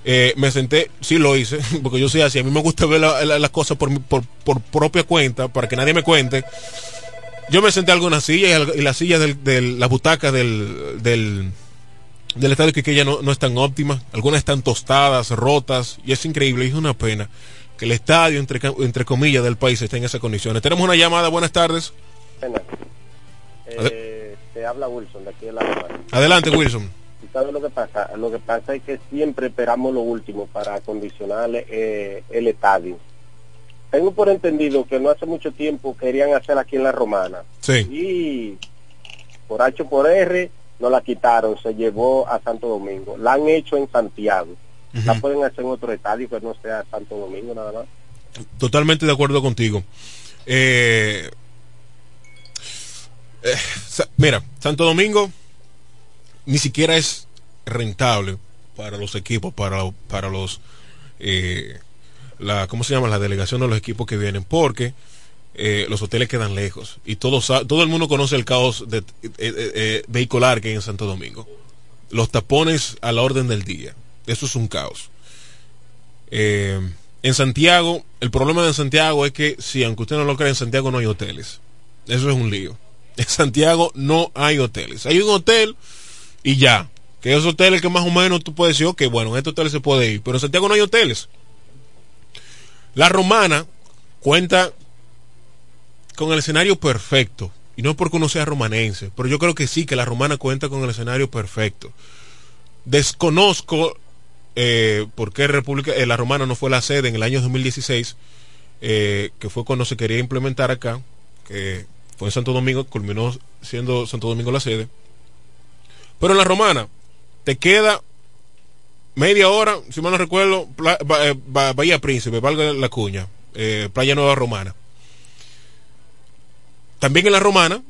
eh, me senté, sí lo hice, porque yo soy así, a mí me gusta ver las cosas por, por, propia cuenta, para que nadie me cuente. Yo me senté en algunas sillas y, las sillas de las butacas del, del, del estadio que ya no, no están óptimas, algunas están tostadas, rotas, y es increíble, es una pena que el estadio, entre, entre comillas, del país esté en esas condiciones. Tenemos una llamada, buenas tardes habla Wilson de aquí de la Adelante, Wilson. ¿Sabes lo que pasa? Lo que pasa es que siempre esperamos lo último para acondicionar eh, el estadio. Tengo por entendido que no hace mucho tiempo querían hacer aquí en la Romana. Sí. Y por H por R no la quitaron, se llevó a Santo Domingo. La han hecho en Santiago. La pueden hacer en otro estadio que no sea Santo Domingo nada más. Totalmente de acuerdo contigo. Eh, eh, mira, Santo Domingo ni siquiera es rentable para los equipos, para, para los... Eh, la, ¿Cómo se llama? La delegación de los equipos que vienen, porque eh, los hoteles quedan lejos y todo, todo el mundo conoce el caos de, vehicular que hay en Santo Domingo. Los tapones a la orden del día. Eso es un caos. En Santiago, el problema de Santiago es que, si aunque usted no lo cree, en Santiago no hay hoteles. Eso es un lío. En Santiago no hay hoteles. Hay un hotel y ya. Que es hotel que más o menos tú puedes decir, ok, bueno, en este hotel se puede ir. Pero en Santiago no hay hoteles. La romana cuenta con el escenario perfecto. Y no porque uno sea romanense, pero yo creo que sí, que la romana cuenta con el escenario perfecto. Desconozco eh, por qué República, eh, la romana no fue la sede en el año 2016, eh, que fue cuando se quería implementar acá, fue en Santo Domingo, culminó siendo Santo Domingo la sede. Pero en la romana te queda media hora, si mal no recuerdo, eh, Bahía Príncipe, valga la cuña, eh, Playa Nueva Romana. También en la Romana,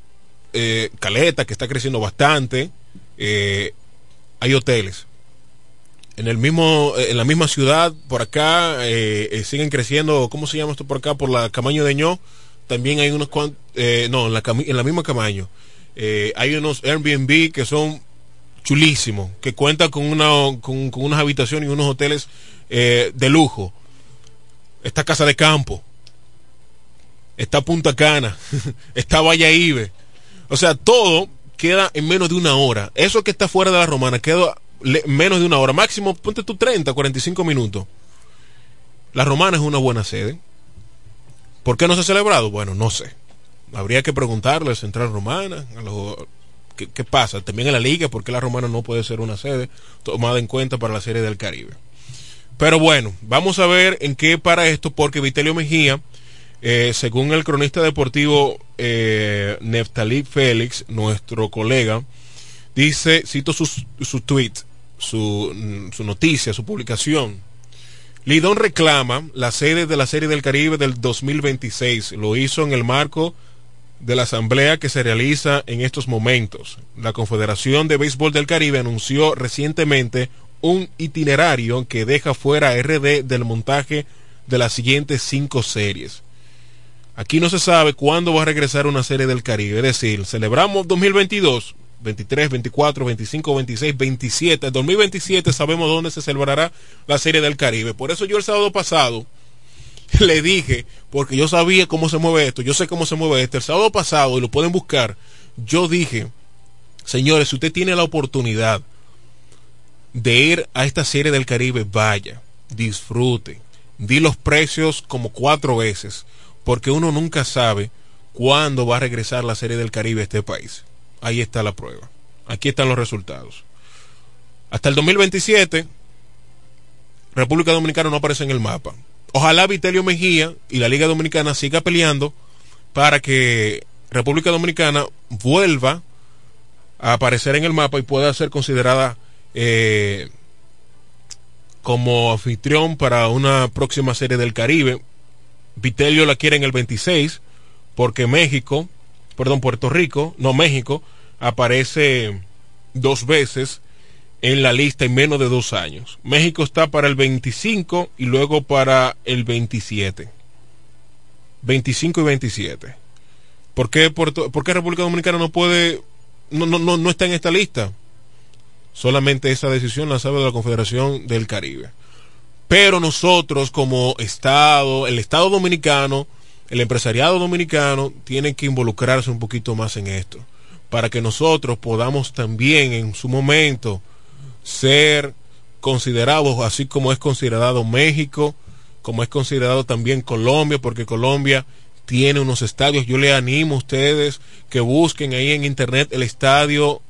eh, Caleta, que está creciendo bastante, hay hoteles. En el mismo, en la misma ciudad, por acá, siguen creciendo, ¿cómo se llama esto por acá? Por la Camaño de Ño, también hay unos cuantos, no, en la, en la misma Camaño. hay unos Airbnb que son chulísimo, que cuenta con, una, con, unas habitaciones y unos hoteles eh, de lujo. Esta casa de campo, está Punta Cana, está Ibe O sea, todo queda en menos de una hora. Eso que está fuera de la romana queda menos de una hora. Máximo, ponte tú 30, 45 minutos. La romana es una buena sede. ¿Por qué no se ha celebrado? Bueno, no sé. Habría que preguntarle a Central Romana, a ¿Qué, pasa? También en la liga, porque la Romana no puede ser una sede tomada en cuenta para la Serie del Caribe. Pero bueno, vamos a ver en qué para esto, porque Vitelio Mejía, eh, según el cronista deportivo eh, Neftalí Félix, nuestro colega, dice, cito su, su tweet, su, su noticia, su publicación. Lidón reclama la sede de la Serie del Caribe del 2026. Lo hizo en el marco de la asamblea que se realiza en estos momentos. La Confederación de Béisbol del Caribe anunció recientemente un itinerario que deja fuera a RD del montaje de las siguientes cinco series. Aquí no se sabe cuándo va a regresar una serie del Caribe, es decir, celebramos 2022, 23, 24, 25, 26, 27, 2027 sabemos dónde se celebrará la serie del Caribe. Por eso yo el sábado pasado le dije, porque yo sabía cómo se mueve esto, yo sé cómo se mueve esto, el sábado pasado, y lo pueden buscar, yo dije, señores, si usted tiene la oportunidad de ir a esta serie del Caribe, vaya, disfrute, di los precios como cuatro veces, porque uno nunca sabe cuándo va a regresar la serie del Caribe a este país. Ahí está la prueba. Aquí están los resultados. Hasta el 2027, República Dominicana no aparece en el mapa. Ojalá Vitelio Mejía y la Liga Dominicana siga peleando para que República Dominicana vuelva a aparecer en el mapa y pueda ser considerada eh, como anfitrión para una próxima serie del Caribe. Vitelio la quiere en el 26 porque México, perdón, Puerto Rico, no México, aparece dos veces en la lista en menos de dos años. México está para el 25 y luego para el 27. 25 y 27. ¿Por qué, Puerto, ¿por qué República Dominicana no puede, no, no, no, no está en esta lista? Solamente esa decisión la sabe de la Confederación del Caribe. Pero nosotros como Estado, el Estado dominicano, el empresariado dominicano, tienen que involucrarse un poquito más en esto, para que nosotros podamos también en su momento ser considerados, así como es considerado México, como es considerado también Colombia, porque Colombia tiene unos estadios. Yo le animo a ustedes que busquen ahí en internet el estadio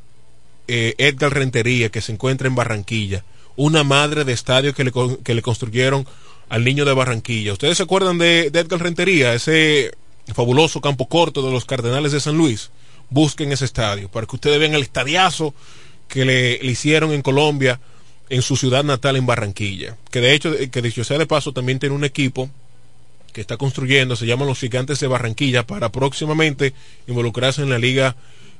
eh, Edgar Rentería, que se encuentra en Barranquilla. Una madre de estadio que le, que le construyeron al niño de Barranquilla. ¿Ustedes se acuerdan de, Edgar Rentería, ese fabuloso campo corto de los Cardenales de San Luis? Busquen ese estadio para que ustedes vean el estadiazo que le, hicieron en Colombia, en su ciudad natal, en Barranquilla. Que de hecho, que dicho sea de paso, también tiene un equipo que está construyendo, se llaman los Gigantes de Barranquilla, para próximamente involucrarse en la Liga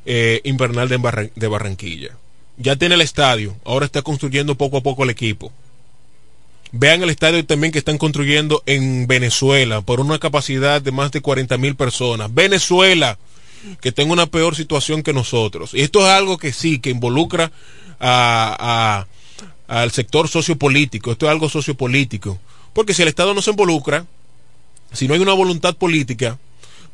eh, Invernal de Barranquilla. Ya tiene el estadio, ahora está construyendo poco a poco el equipo. Vean el estadio también que están construyendo en Venezuela por una capacidad de más de 40 mil personas. Venezuela, que tenga una peor situación que nosotros. Y esto es algo que sí, que involucra a, al sector sociopolítico, esto es algo sociopolítico, Porque si el Estado no se involucra, si no hay una voluntad política,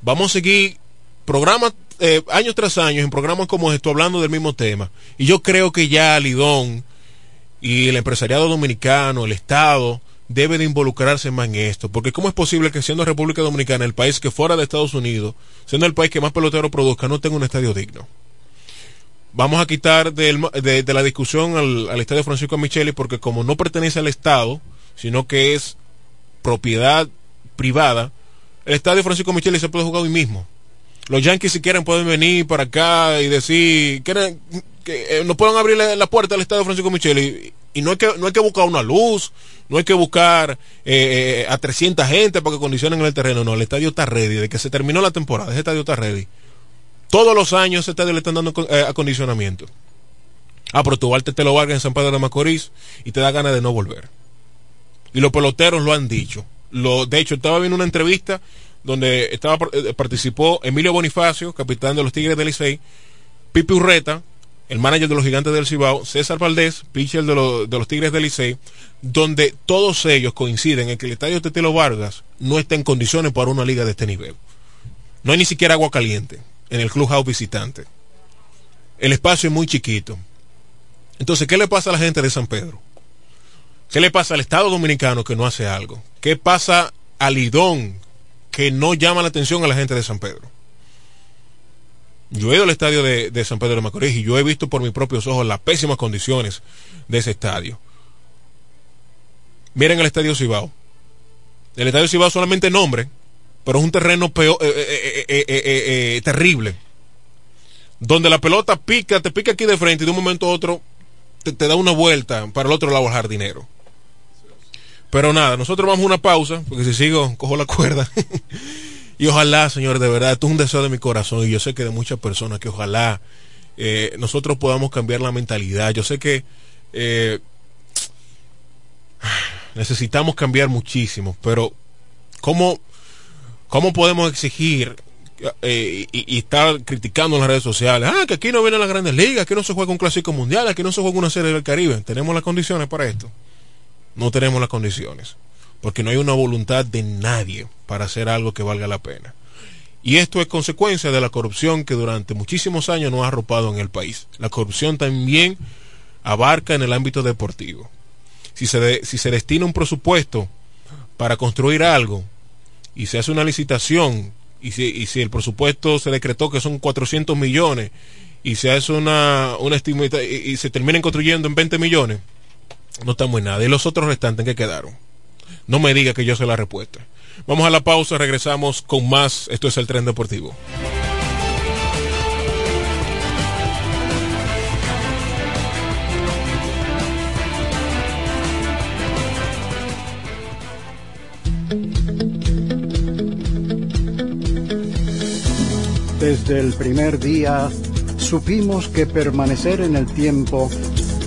vamos a seguir programas, eh, años tras años, en programas como esto, hablando del mismo tema. Y yo creo que ya Lidón y el empresariado dominicano, el Estado, debe de involucrarse más en esto, porque ¿cómo es posible que siendo República Dominicana, el país que fuera de Estados Unidos, siendo el país que más pelotero produzca, no tenga un estadio digno? Vamos a quitar de, la discusión al, al, estadio Francisco Micheli, porque como no pertenece al Estado, sino que es propiedad privada, el estadio Francisco Micheli se puede jugar hoy mismo. Los Yankees si quieren pueden venir para acá y decir, que eh, no pueden abrir la, puerta al estadio Francisco Micheli y no hay que no hay que buscar una luz, no hay que buscar eh, eh, a 300 gente para que condicionen el terreno, no, el estadio está ready, de que se terminó la temporada, ese estadio está ready. Todos los años ese estadio le están dando acondicionamiento. Ah, pero tú te lo Vargas en San Pedro de Macorís y te da ganas de no volver. Y los peloteros lo han dicho. Lo, de hecho, estaba viendo una entrevista donde estaba participó Emilio Bonifacio, capitán de los Tigres del Licey, Pipi Urreta, el manager de los gigantes del Cibao, César Valdés, pitcher de, los Tigres del Licey, donde todos ellos coinciden en que el estadio Tetelo Vargas no está en condiciones para una liga de este nivel. No hay ni siquiera agua caliente en el clubhouse visitante. El espacio es muy chiquito. Entonces, ¿qué le pasa a la gente de San Pedro? ¿Qué le pasa al Estado Dominicano que no hace algo? ¿Qué pasa al Lidón que no llama la atención a la gente de San Pedro? Yo he ido al estadio de, San Pedro de Macorís y yo he visto por mis propios ojos las pésimas condiciones de ese estadio. Miren el estadio Cibao. El estadio Cibao solamente nombre, pero es un terreno peor, eh, eh, eh, terrible. Donde la pelota pica, te pica aquí de frente y de un momento a otro te, te da una vuelta para el otro lado al jardinero. Pero nada, nosotros vamos a una pausa, porque si sigo, cojo la cuerda. Y ojalá, señores, de verdad, esto es un deseo de mi corazón y yo sé que de muchas personas que ojalá eh, nosotros podamos cambiar la mentalidad. Yo sé que eh, necesitamos cambiar muchísimo, pero ¿cómo, cómo podemos exigir eh, y, estar criticando en las redes sociales? Ah, que aquí no vienen las grandes ligas, que no se juega un clásico mundial, que no se juega una serie del Caribe. ¿Tenemos las condiciones para esto? No tenemos las condiciones porque no hay una voluntad de nadie para hacer algo que valga la pena. Y esto es consecuencia de la corrupción que durante muchísimos años nos ha arropado en el país. La corrupción también abarca en el ámbito deportivo. Si se, si se destina un presupuesto para construir algo y se hace una licitación y si, y si el presupuesto se decretó que son 400 millones y se hace una, una y, y se termina construyendo en 20 millones, no estamos en nada. ¿Y los otros restantes que quedaron? No me diga que yo sé la respuesta. Vamos a la pausa, regresamos con más. Esto es el tren deportivo. Desde el primer día supimos que permanecer en el tiempo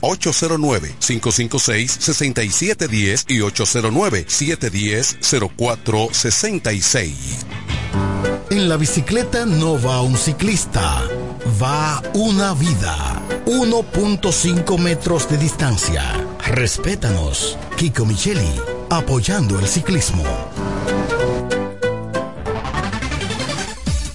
809-556-6710 y 809-710-0466. En la bicicleta no va un ciclista, va una vida. 1.5 metros de distancia. Respétanos. Kiko Micheli, apoyando el ciclismo.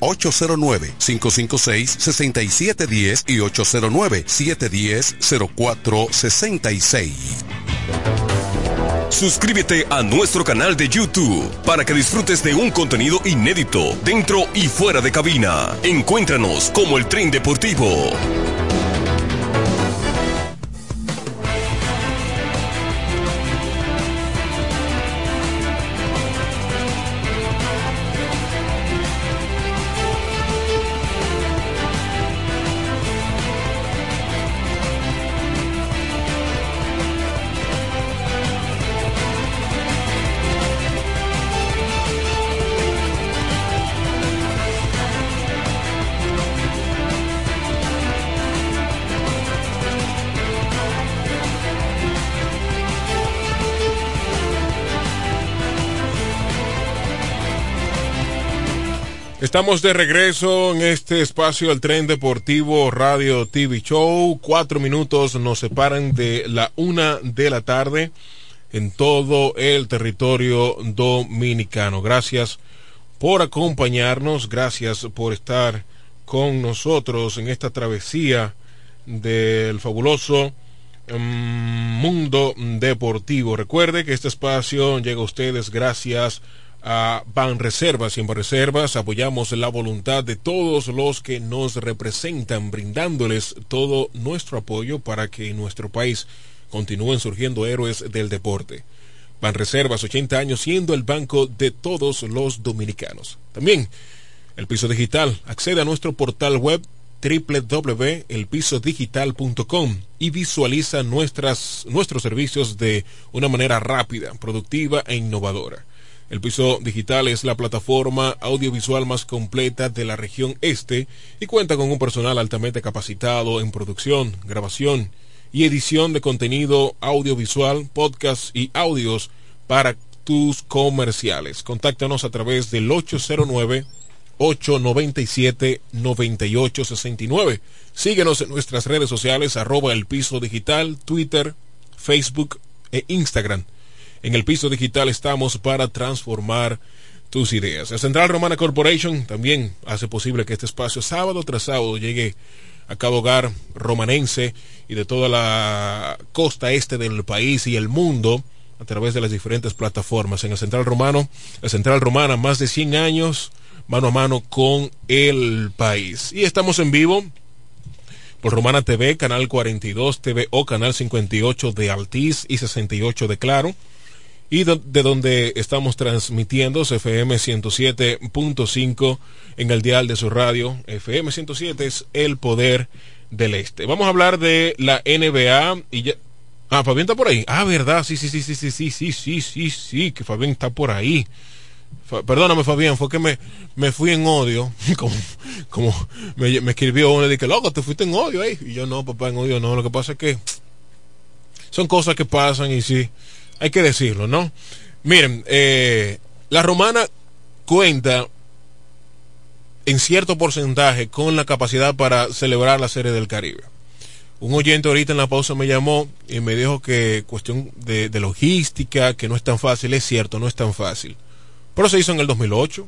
809-556-6710 y 809-710-0466. Suscríbete a nuestro canal de YouTube para que disfrutes de un contenido inédito dentro y fuera de cabina. Encuéntranos como el tren deportivo. Estamos de regreso en este espacio del tren deportivo Radio TV Show. Cuatro minutos nos separan de la una de la tarde en todo el territorio dominicano. Gracias por acompañarnos, gracias por estar con nosotros en esta travesía del fabuloso mm, mundo deportivo. Recuerde que este espacio llega a ustedes gracias a a Banreservas y en Banreservas apoyamos la voluntad de todos los que nos representan, brindándoles todo nuestro apoyo para que en nuestro país continúen surgiendo héroes del deporte. Banreservas, 80 años siendo el banco de todos los dominicanos. También el piso digital. Accede a nuestro portal web www.elpisodigital.com y visualiza nuestras, nuestros servicios de una manera rápida, productiva e innovadora. El piso digital es la plataforma audiovisual más completa de la región este y cuenta con un personal altamente capacitado en producción, grabación y edición de contenido audiovisual, podcast y audios para tus comerciales. Contáctanos a través del 809 897 9869. Síguenos en nuestras redes sociales arroba el piso digital, Twitter, Facebook e Instagram. En el piso digital estamos para transformar tus ideas. La Central Romana Corporation también hace posible que este espacio sábado tras sábado llegue a cada hogar romanense y de toda la costa este del país y el mundo a través de las diferentes plataformas. En el Central Romano, la Central Romana, más de 100 años mano a mano con el país. Y estamos en vivo por Romana TV, Canal 42 TV o Canal 58 de Altiz y 68 de Claro y de, donde estamos transmitiendo FM 107.5 en el dial de su radio. FM 107 es el poder del este. Vamos a hablar de la NBA y ya... Ah, Fabián está por ahí. Ah, verdad, sí, sí, sí, sí, sí, sí, sí, sí, sí, sí, que Fabián está por ahí. perdóname, Fabián, fue que me, me fui en odio, como, como me, escribió uno y dije, loco, te fuiste en odio, eh. Y yo no, papá, en odio no, lo que pasa es que son cosas que pasan y sí hay que decirlo, ¿no? Miren, eh, la romana cuenta en cierto porcentaje con la capacidad para celebrar la Serie del Caribe. Un oyente ahorita en la pausa me llamó y me dijo que cuestión de, de logística, que no es tan fácil, es cierto, no es tan fácil. Pero se hizo en el 2008,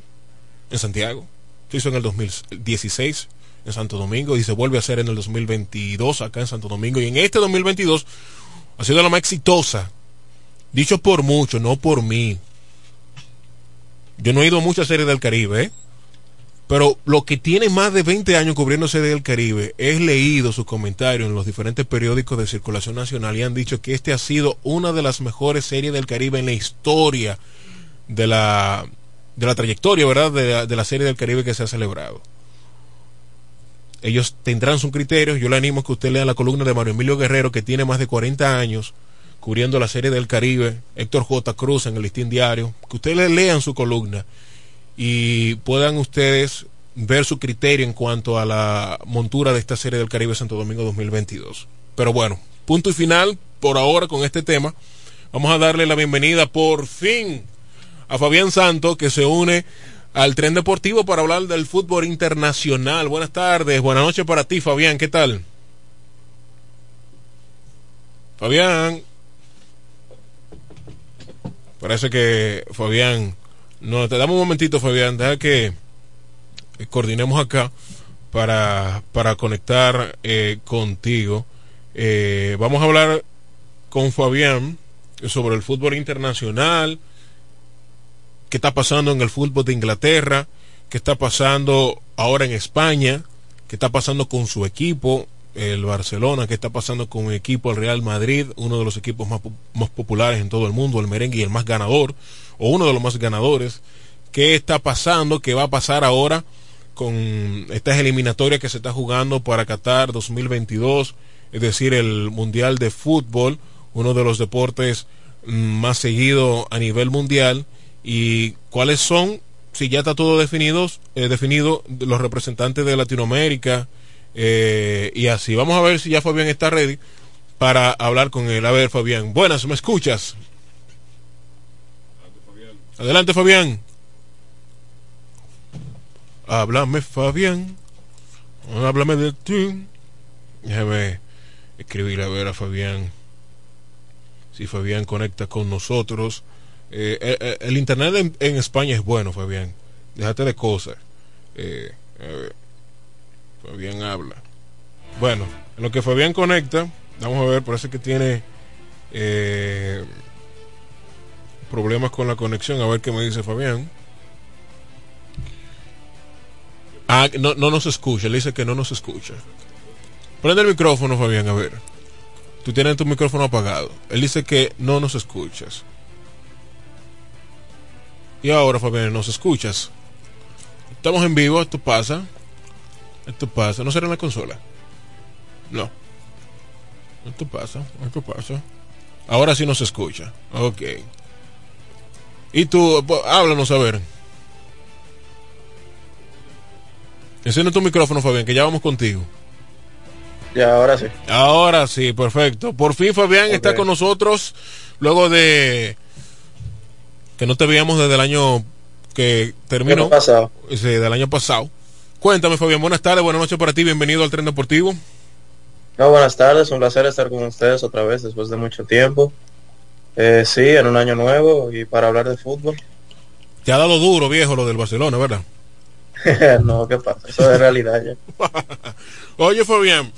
en Santiago, se hizo en el 2016 en Santo Domingo y se vuelve a hacer en el 2022 acá en Santo Domingo y en este 2022 ha sido la más exitosa, dicho por muchos, no por mí. Yo no he ido a muchas series del Caribe, ¿eh? pero lo que tiene más de 20 años cubriendo series del Caribe, es leído sus comentarios en los diferentes periódicos de circulación nacional y han dicho que este ha sido una de las mejores series del Caribe en la historia de la, de la trayectoria, ¿verdad? De la, de la serie del Caribe que se ha celebrado ellos tendrán sus criterios. Yo le animo a que usted lea la columna de Mario Emilio Guerrero, que tiene más de 40 años cubriendo la serie del Caribe, Héctor J. Cruz en el listín diario, que ustedes le lean su columna y puedan ustedes ver su criterio en cuanto a la montura de esta serie del Caribe Santo Domingo 2022. Pero bueno, punto y final por ahora con este tema. Vamos a darle la bienvenida por fin a Fabián Santo que se une al tren deportivo para hablar del fútbol internacional. Buenas tardes, buenas noches para ti, Fabián, ¿qué tal? Fabián. Parece que Fabián, no, te damos un momentito, Fabián, deja que coordinemos acá para, para conectar eh, contigo. Eh, vamos a hablar con Fabián sobre el fútbol internacional, qué está pasando en el fútbol de Inglaterra, qué está pasando ahora en España, qué está pasando con su equipo, el Barcelona, qué está pasando con el equipo, el Real Madrid, uno de los equipos más, más populares en todo el mundo, el merengue y el más ganador, o uno de los más ganadores, qué está pasando, qué va a pasar ahora con estas eliminatorias que se está jugando para Qatar 2022, es decir, el Mundial de Fútbol, uno de los deportes mm, más seguido a nivel mundial. Y cuáles son, si ya está todo definido, eh, definido los representantes de Latinoamérica eh, y así. Vamos a ver si ya Fabián está ready para hablar con él. A ver, Fabián. Buenas, ¿me escuchas? Adelante, Fabián. Háblame, Fabián. Háblame de ti. Déjame escribir a ver a Fabián. Si Fabián conecta con nosotros. Eh, eh, el internet en, España es bueno, Fabián. Déjate de cosas. Fabián habla. Bueno, en lo que Fabián conecta, vamos a ver, parece que tiene problemas con la conexión. A ver qué me dice Fabián. Ah, no, no nos escucha. Le dice que no nos escucha. Prende el micrófono, Fabián, a ver. Tú tienes tu micrófono apagado. Él dice que no nos escuchas. Y ahora, Fabián, nos escuchas. Estamos en vivo, esto pasa. Esto pasa. ¿No será en la consola? No. Esto pasa, esto pasa. Ahora sí nos escucha. Ok. Y tú, háblanos a ver. Enciende tu micrófono, Fabián, que ya vamos contigo. Ya, ahora sí. Ahora sí, perfecto. Por fin Fabián está con nosotros luego de que no te veíamos desde el año que terminó. pasado. Sí, del año pasado. Cuéntame, Fabián, buenas tardes, buenas noches para ti, bienvenido al Tren Deportivo. No, buenas tardes, un placer estar con ustedes otra vez después de mucho tiempo. Eh, sí, en un año nuevo y para hablar de fútbol. Te ha dado duro, viejo, lo del Barcelona, ¿verdad? no, ¿qué pasa? Eso es realidad ya. Oye, Fabián,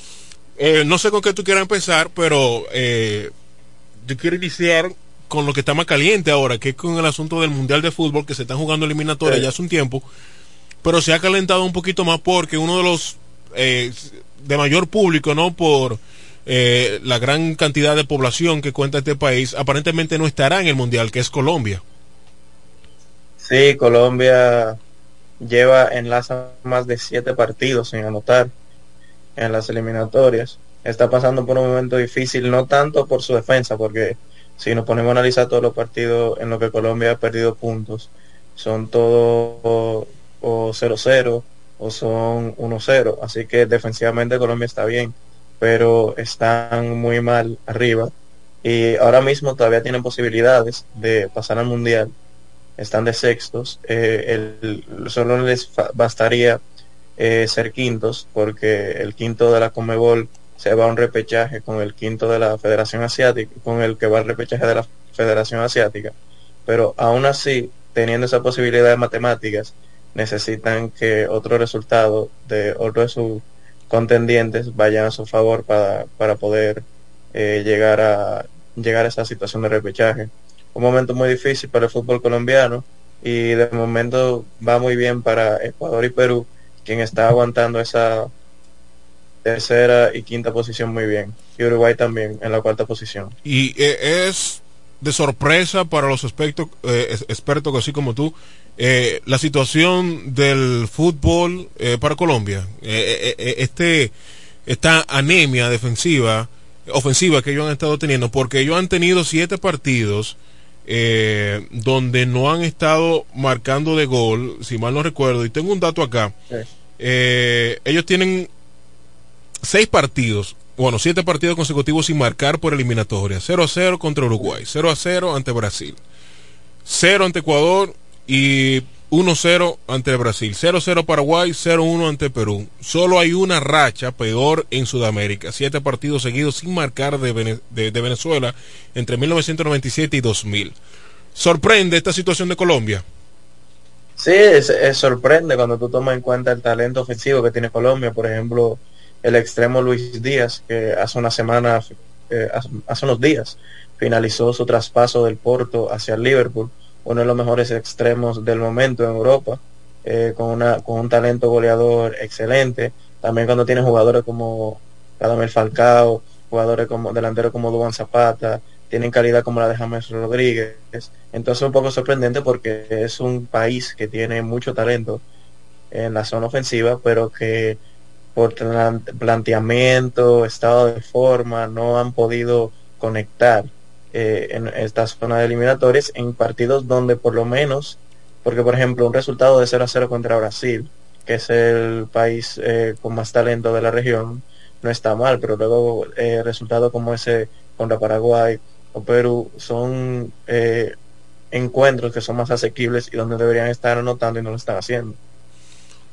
eh, no sé con qué tú quieras empezar, pero eh, yo quiero iniciar con lo que está más caliente ahora, que es con el asunto del Mundial de Fútbol, que se están jugando eliminatorias ya hace un tiempo, pero se ha calentado un poquito más porque uno de los eh, de mayor público, ¿no? Por eh, la gran cantidad de población que cuenta este país, aparentemente no estará en el Mundial, que es Colombia. Sí, Colombia lleva enlaza más de siete partidos sin anotar en las eliminatorias. Está pasando por un momento difícil, no tanto por su defensa, porque si nos ponemos a analizar todos los partidos en los que Colombia ha perdido puntos, son todos o 0-0 o son 1-0. Así que defensivamente Colombia está bien, pero están muy mal arriba. Y ahora mismo todavía tienen posibilidades de pasar al Mundial. Están de sextos. Eh, el, solo les bastaría eh, ser quintos, porque el quinto de la Comebol se va a un repechaje con el quinto de la Federación Asiática, con el que va al repechaje de la Federación Asiática, pero aún así, teniendo esa posibilidad de matemáticas, necesitan que otro resultado de otro de sus contendientes vayan a su favor para, para poder eh, llegar a llegar a esa situación de repechaje. Un momento muy difícil para el fútbol colombiano y de momento va muy bien para Ecuador y Perú, quien está aguantando esa tercera y quinta posición muy bien. Y Uruguay también en la cuarta posición. Y eh, es de sorpresa para los expertos, eh, expertos así como tú, eh, la situación del fútbol para Colombia. este, esta anemia defensiva, ofensiva que ellos han estado teniendo, porque ellos han tenido siete partidos donde no han estado marcando de gol, si mal no recuerdo, y tengo un dato acá. ellos tienen seis partidos, bueno, siete partidos consecutivos sin marcar por eliminatoria. 0 a 0 contra Uruguay, 0 a 0 ante Brasil, 0 ante Ecuador y 1-0 ante Brasil, 0-0 Paraguay, 0-1 ante Perú. Solo hay una racha peor en Sudamérica, siete partidos seguidos sin marcar de, de, Venezuela entre 1997 y 2000. ¿Sorprende esta situación de Colombia? Sí, es, sorprende cuando tú tomas en cuenta el talento ofensivo que tiene Colombia. Por ejemplo, el extremo Luis Díaz, que hace una semana, eh, hace unos días, finalizó su traspaso del Porto hacia el Liverpool, uno de los mejores extremos del momento en Europa, eh, con, una, con un talento goleador excelente. También cuando tiene jugadores como Radamel Falcao, jugadores como delanteros como Duan Zapata, tienen calidad como la de James Rodríguez. Entonces un poco sorprendente porque es un país que tiene mucho talento en la zona ofensiva, pero que por planteamiento, estado de forma, no han podido conectar eh, en esta zona de eliminatorias en partidos donde por lo menos, porque por ejemplo un resultado de 0 a 0 contra Brasil, que es el país eh, con más talento de la región, no está mal, pero luego eh, resultados como ese contra Paraguay o Perú son eh, encuentros que son más asequibles y donde deberían estar anotando y no lo están haciendo.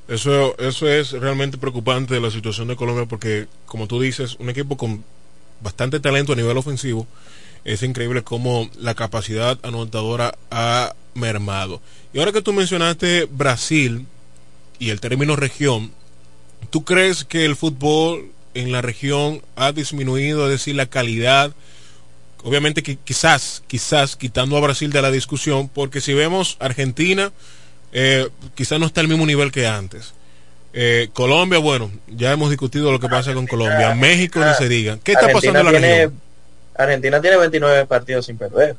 Eso, eso es realmente preocupante de la situación de Colombia porque, como tú dices, un equipo con bastante talento a nivel ofensivo, es increíble cómo la capacidad anotadora ha mermado. Y ahora que tú mencionaste Brasil y el término región, ¿tú crees que el fútbol en la región ha disminuido, es decir, la calidad? Obviamente que quizás, quizás quitando a Brasil de la discusión, porque si vemos Argentina, eh, quizás no está al mismo nivel que antes. Eh, Colombia, bueno, ya hemos discutido lo que pasa con Colombia. México, ni se diga. ¿Qué está pasando en la región? Argentina tiene 29 partidos sin perder.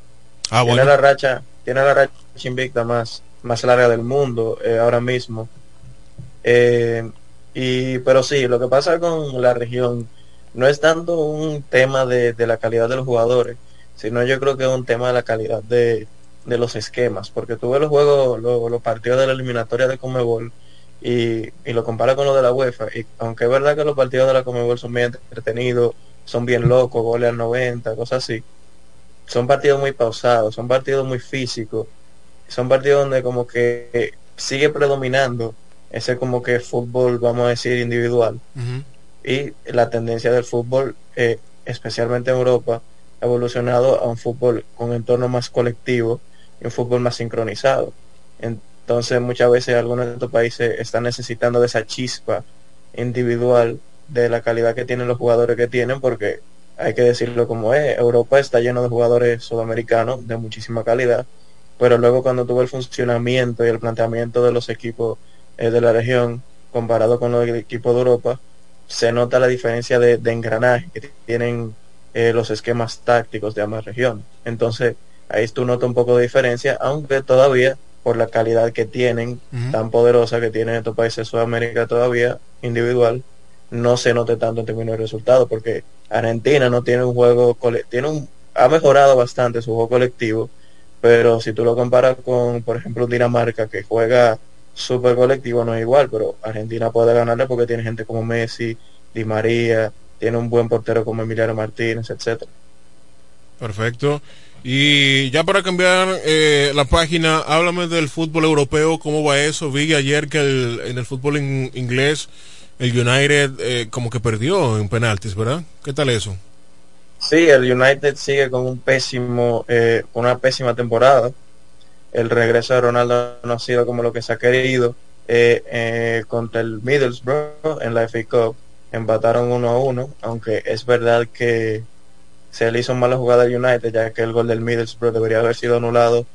Ah, tiene la racha, tiene la racha invicta más, más larga del mundo eh, ahora mismo. Eh, y, pero sí, lo que pasa con la región no es tanto un tema de, de la calidad de los jugadores, sino yo creo que es un tema de la calidad de, de los esquemas, porque tú ves los juegos, los, partidos de la eliminatoria de Comebol y, y lo compara con lo de la UEFA, y aunque es verdad que los partidos de la Comebol son bien entretenidos, son bien locos, goles al 90, cosas así, son partidos muy pausados, son partidos muy físicos, son partidos donde como que sigue predominando ese como que fútbol, vamos a decir, individual. Y la tendencia del fútbol, eh, especialmente en Europa, ha evolucionado a un fútbol con entorno más colectivo un fútbol más sincronizado. Entonces muchas veces algunos de estos países están necesitando de esa chispa individual de la calidad que tienen los jugadores que tienen porque hay que decirlo como es, Europa está lleno de jugadores sudamericanos de muchísima calidad, pero luego cuando tuvo el funcionamiento y el planteamiento de los equipos eh, de la región comparado con los equipos de Europa, se nota la diferencia de, engranaje que tienen eh, los esquemas tácticos de ambas regiones. Entonces, Ahí tú notas un poco de diferencia, aunque todavía por la calidad que tienen, tan poderosa que tienen estos países de Sudamérica todavía, individual, no se note tanto en términos de resultados, porque Argentina no tiene un juego, tiene un, ha mejorado bastante su juego colectivo, pero si tú lo comparas con, por ejemplo, Dinamarca, que juega súper colectivo, no es igual, pero Argentina puede ganarle porque tiene gente como Messi, Di María, tiene un buen portero como Emiliano Martínez, etcétera. Perfecto. Y ya para cambiar eh, la página, háblame del fútbol europeo, cómo va eso. Vi ayer que en el fútbol inglés el United eh, como que perdió en penaltis, ¿verdad? ¿Qué tal eso? Sí, el United sigue con un pésimo, eh, una pésima temporada. El regreso de Ronaldo no ha sido como lo que se ha querido. Eh, eh, contra el Middlesbrough en la FA Cup empataron 1 a 1, aunque es verdad que se le hizo mala jugada al United, ya que el gol del Middlesbrough debería haber sido anulado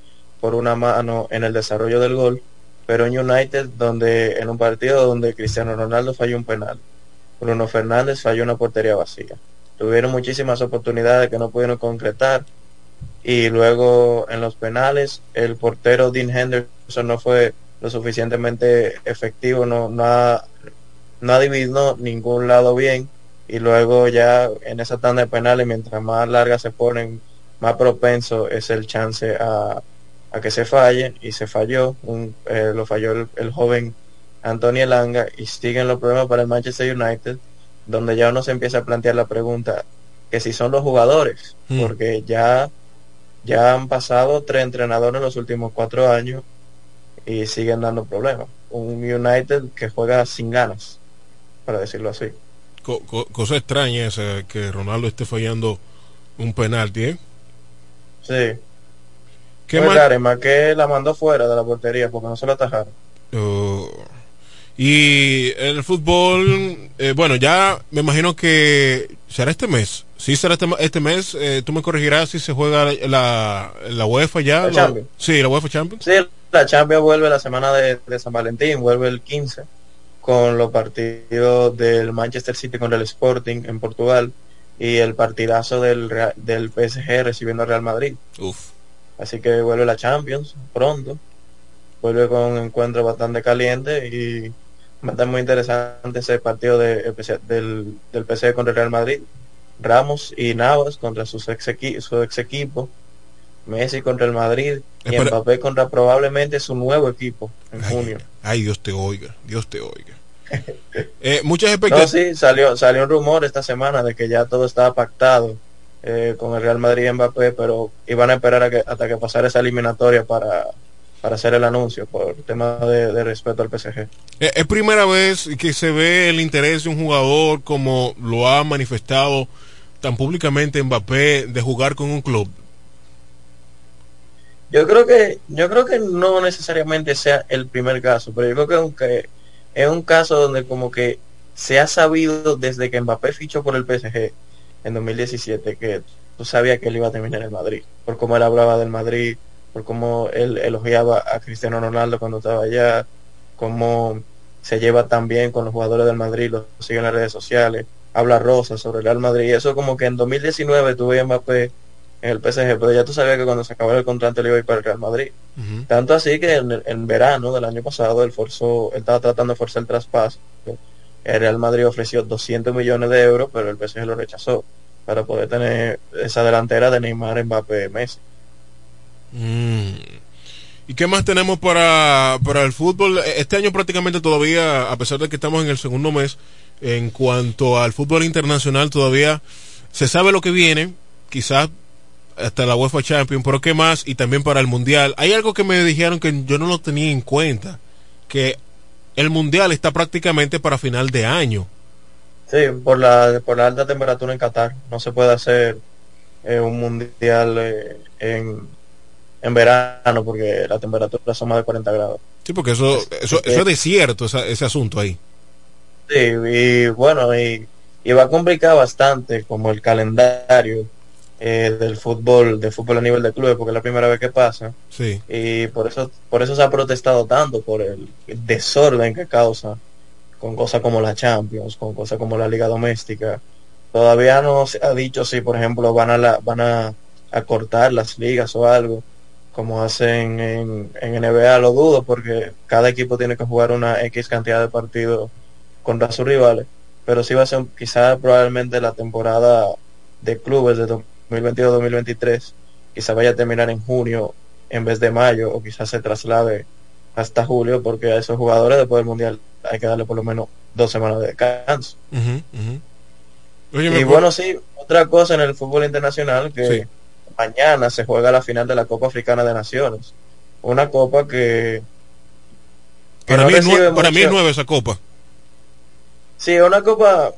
por una mano en el desarrollo del gol, pero en United, donde en un partido donde Cristiano Ronaldo falló un penal, Bruno Fernández falló una portería vacía. Tuvieron muchísimas oportunidades que no pudieron concretar y luego en los penales el portero Dean Henderson no fue lo suficientemente efectivo, no, no, no ha dividido ningún lado bien y luego ya en esa tanda de penales mientras más largas se ponen más propenso es el chance a, a que se falle y se falló, un, eh, lo falló el, el, joven Antonio Langa y siguen los problemas para el Manchester United, donde ya uno se empieza a plantear la pregunta que si son los jugadores, mm. porque ya, ya han pasado tres entrenadores en los últimos cuatro años y siguen dando problemas. Un United que juega sin ganas, para decirlo así. Co co cosa extraña esa que Ronaldo esté fallando un penalti, ¿eh? Sí. ¿Qué que la mandó fuera de la portería porque no se la atajaron. Uh, y el fútbol, eh, bueno, ya me imagino que será este mes. Sí, será este, este mes. Eh, tú me corregirás si se juega la, la UEFA ya. La la, sí, la UEFA Champions. Sí, la Champions vuelve la semana de, de, San Valentín, vuelve el 15 con los partidos del Manchester City contra el Sporting en Portugal y el partidazo del, del PSG recibiendo al Real Madrid. Uf. Así que vuelve la Champions pronto. Vuelve con un encuentro bastante caliente y va a estar muy interesante ese partido de, del, del PSG contra el Real Madrid. Ramos y Navas contra sus ex equi su ex equipo. Messi contra el Madrid y Espera. Mbappé contra probablemente su nuevo equipo en ay, junio. Ay, Dios te oiga, Dios te oiga. eh, muchas expectativas. No, sí, salió, salió un rumor esta semana de que ya todo estaba pactado eh, con el Real Madrid y Mbappé, pero iban a esperar a que, hasta que pasara esa eliminatoria para, para hacer el anuncio por tema de, de respeto al PSG. Eh, es primera vez que se ve el interés de un jugador como lo ha manifestado tan públicamente Mbappé de jugar con un club. Yo creo que yo creo que no necesariamente sea el primer caso, pero yo creo que aunque es un caso donde como que se ha sabido desde que Mbappé fichó por el PSG en 2017 que tú sabías que él iba a terminar en Madrid, por cómo él hablaba del Madrid, por cómo él elogiaba a Cristiano Ronaldo cuando estaba allá, cómo se lleva tan bien con los jugadores del Madrid, lo sigue en las redes sociales, habla rosa sobre el Real Madrid, y eso como que en 2019 tuve Mbappé en el PSG, pero ya tú sabías que cuando se acabara el contrato le iba a ir para el Real Madrid. Uh -huh. Tanto así que en, en, verano del año pasado él forzó, él estaba tratando de forzar el traspaso. El Real Madrid ofreció 200 millones de euros, pero el PSG lo rechazó para poder tener esa delantera de Neymar, Mbappé, Messi. Mm. ¿Y qué más tenemos para, para el fútbol? Este año prácticamente todavía, a pesar de que estamos en el segundo mes, en cuanto al fútbol internacional todavía se sabe lo que viene, quizás hasta la UEFA Champions, pero qué más y también para el Mundial. Hay algo que me dijeron que yo no lo tenía en cuenta, que el Mundial está prácticamente para final de año. Sí, por la, por la alta temperatura en Qatar. No se puede hacer eh, un Mundial eh, en, en verano porque la temperatura son más de 40 grados. Sí, porque eso, eso, eso es desierto, ese, ese asunto ahí. Sí, y bueno, y, y va a complicar bastante como el calendario eh, del fútbol, del fútbol a nivel de clubes, porque es la primera vez que pasa. Sí. Y por eso, por eso se ha protestado tanto, por el desorden que causa con cosas como la Champions, con cosas como la Liga Doméstica. Todavía no se ha dicho si, por ejemplo, van a la, van a, a cortar las ligas o algo, como hacen en, en NBA, lo dudo, porque cada equipo tiene que jugar una X cantidad de partidos contra sus rivales. Pero sí va a ser quizás probablemente la temporada de clubes de 2022-2023 quizá vaya a terminar en junio en vez de mayo o quizás se traslade hasta julio porque a esos jugadores después del mundial hay que darle por lo menos dos semanas de descanso uh -huh, uh -huh. Oye, y bueno sí otra cosa en el fútbol internacional que sí. mañana se juega la final de la Copa Africana de Naciones una copa que, que para, no mí, para mí es nueva esa copa Sí, una copa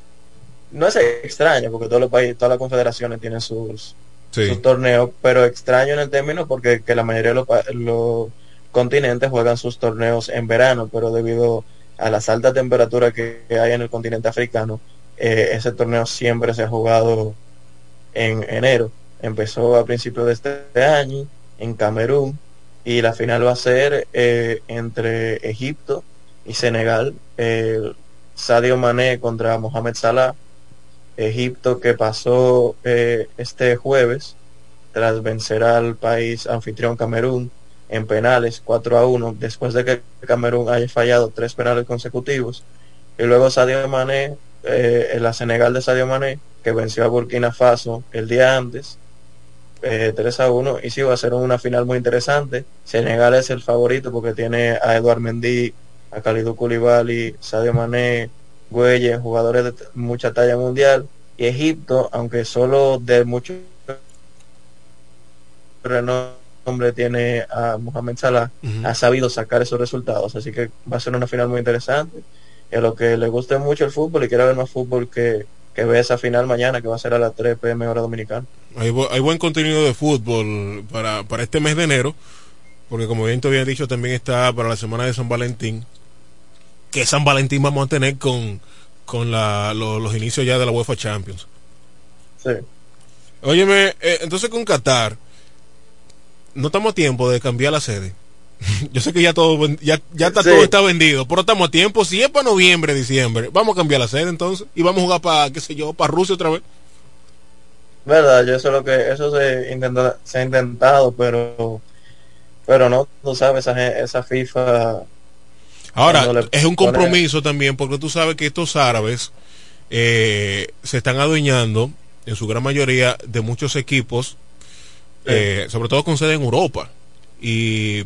no es extraño porque todos los países, todas las confederaciones tienen sus, sus torneos, pero extraño en el término porque que la mayoría de los, continentes juegan sus torneos en verano, pero debido a las altas temperaturas que, hay en el continente africano, eh, ese torneo siempre se ha jugado en enero. Empezó a principios de este año en Camerún y la final va a ser eh, entre Egipto y Senegal. Sadio Mané contra Mohamed Salah. Egipto que pasó eh, este jueves tras vencer al país anfitrión Camerún en penales 4 a 1 después de que Camerún haya fallado tres penales consecutivos y luego Sadio Mané eh, en la Senegal de Sadio Mané que venció a Burkina Faso el día antes 3 eh, a 1 y sí va a ser una final muy interesante. Senegal es el favorito porque tiene a Eduard Mendy, a Kalidou Koulibaly, Sadio Mané, Güelle, jugadores de mucha talla mundial. Y Egipto, aunque solo de mucho renombre tiene a Mohamed Salah, ha sabido sacar esos resultados. Así que va a ser una final muy interesante. Y a lo que le guste mucho el fútbol y quiera ver más fútbol que, que ve esa final mañana, que va a ser a las 3 pm hora dominicana. Hay, buen contenido de fútbol para, para este mes de enero, porque como bien te había dicho, también está para la semana de San Valentín, que San Valentín vamos a tener con, con la, los inicios ya de la UEFA Champions. Sí. Óyeme, eh, entonces con Qatar, no estamos a tiempo de cambiar la sede. Yo sé que ya todo ya, ya está todo está vendido, pero estamos a tiempo. Si es para noviembre, diciembre, vamos a cambiar la sede entonces y vamos a jugar para, qué sé yo, para Rusia otra vez verdad yo eso lo que eso se intenta se ha intentado pero pero no tú sabes esa, esa FIFA ahora es un compromiso también porque tú sabes que estos árabes eh, se están adueñando en su gran mayoría de muchos equipos eh, sobre todo con sede en Europa. Y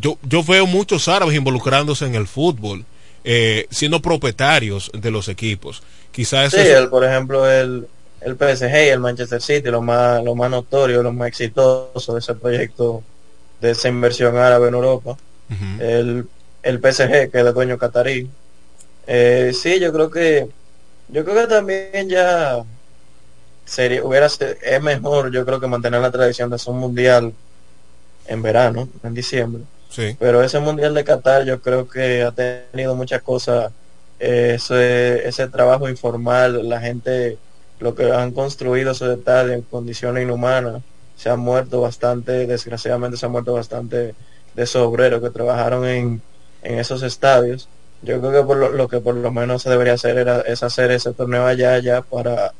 yo yo veo muchos árabes involucrándose en el fútbol eh, siendo propietarios de los equipos. Quizás sí, el, por ejemplo el el PSG y el Manchester City, lo más, lo más notorio, lo más exitoso de ese proyecto de esa inversión árabe en Europa. el, el PSG, que es el dueño catarí. Eh, sí, yo creo que yo creo que también ya sería hubiera es mejor yo creo que mantener la tradición de hacer un mundial en verano, en diciembre. Sí. Pero ese mundial de Qatar yo creo que ha tenido muchas cosas eh, ese, ese trabajo informal, la gente lo que han construido esos detalles en condiciones inhumanas. Se han muerto bastante, desgraciadamente se han muerto bastante de esos obreros que trabajaron en, en esos estadios. Yo creo que por lo, que por lo menos se debería hacer era, es hacer ese torneo allá, allá para,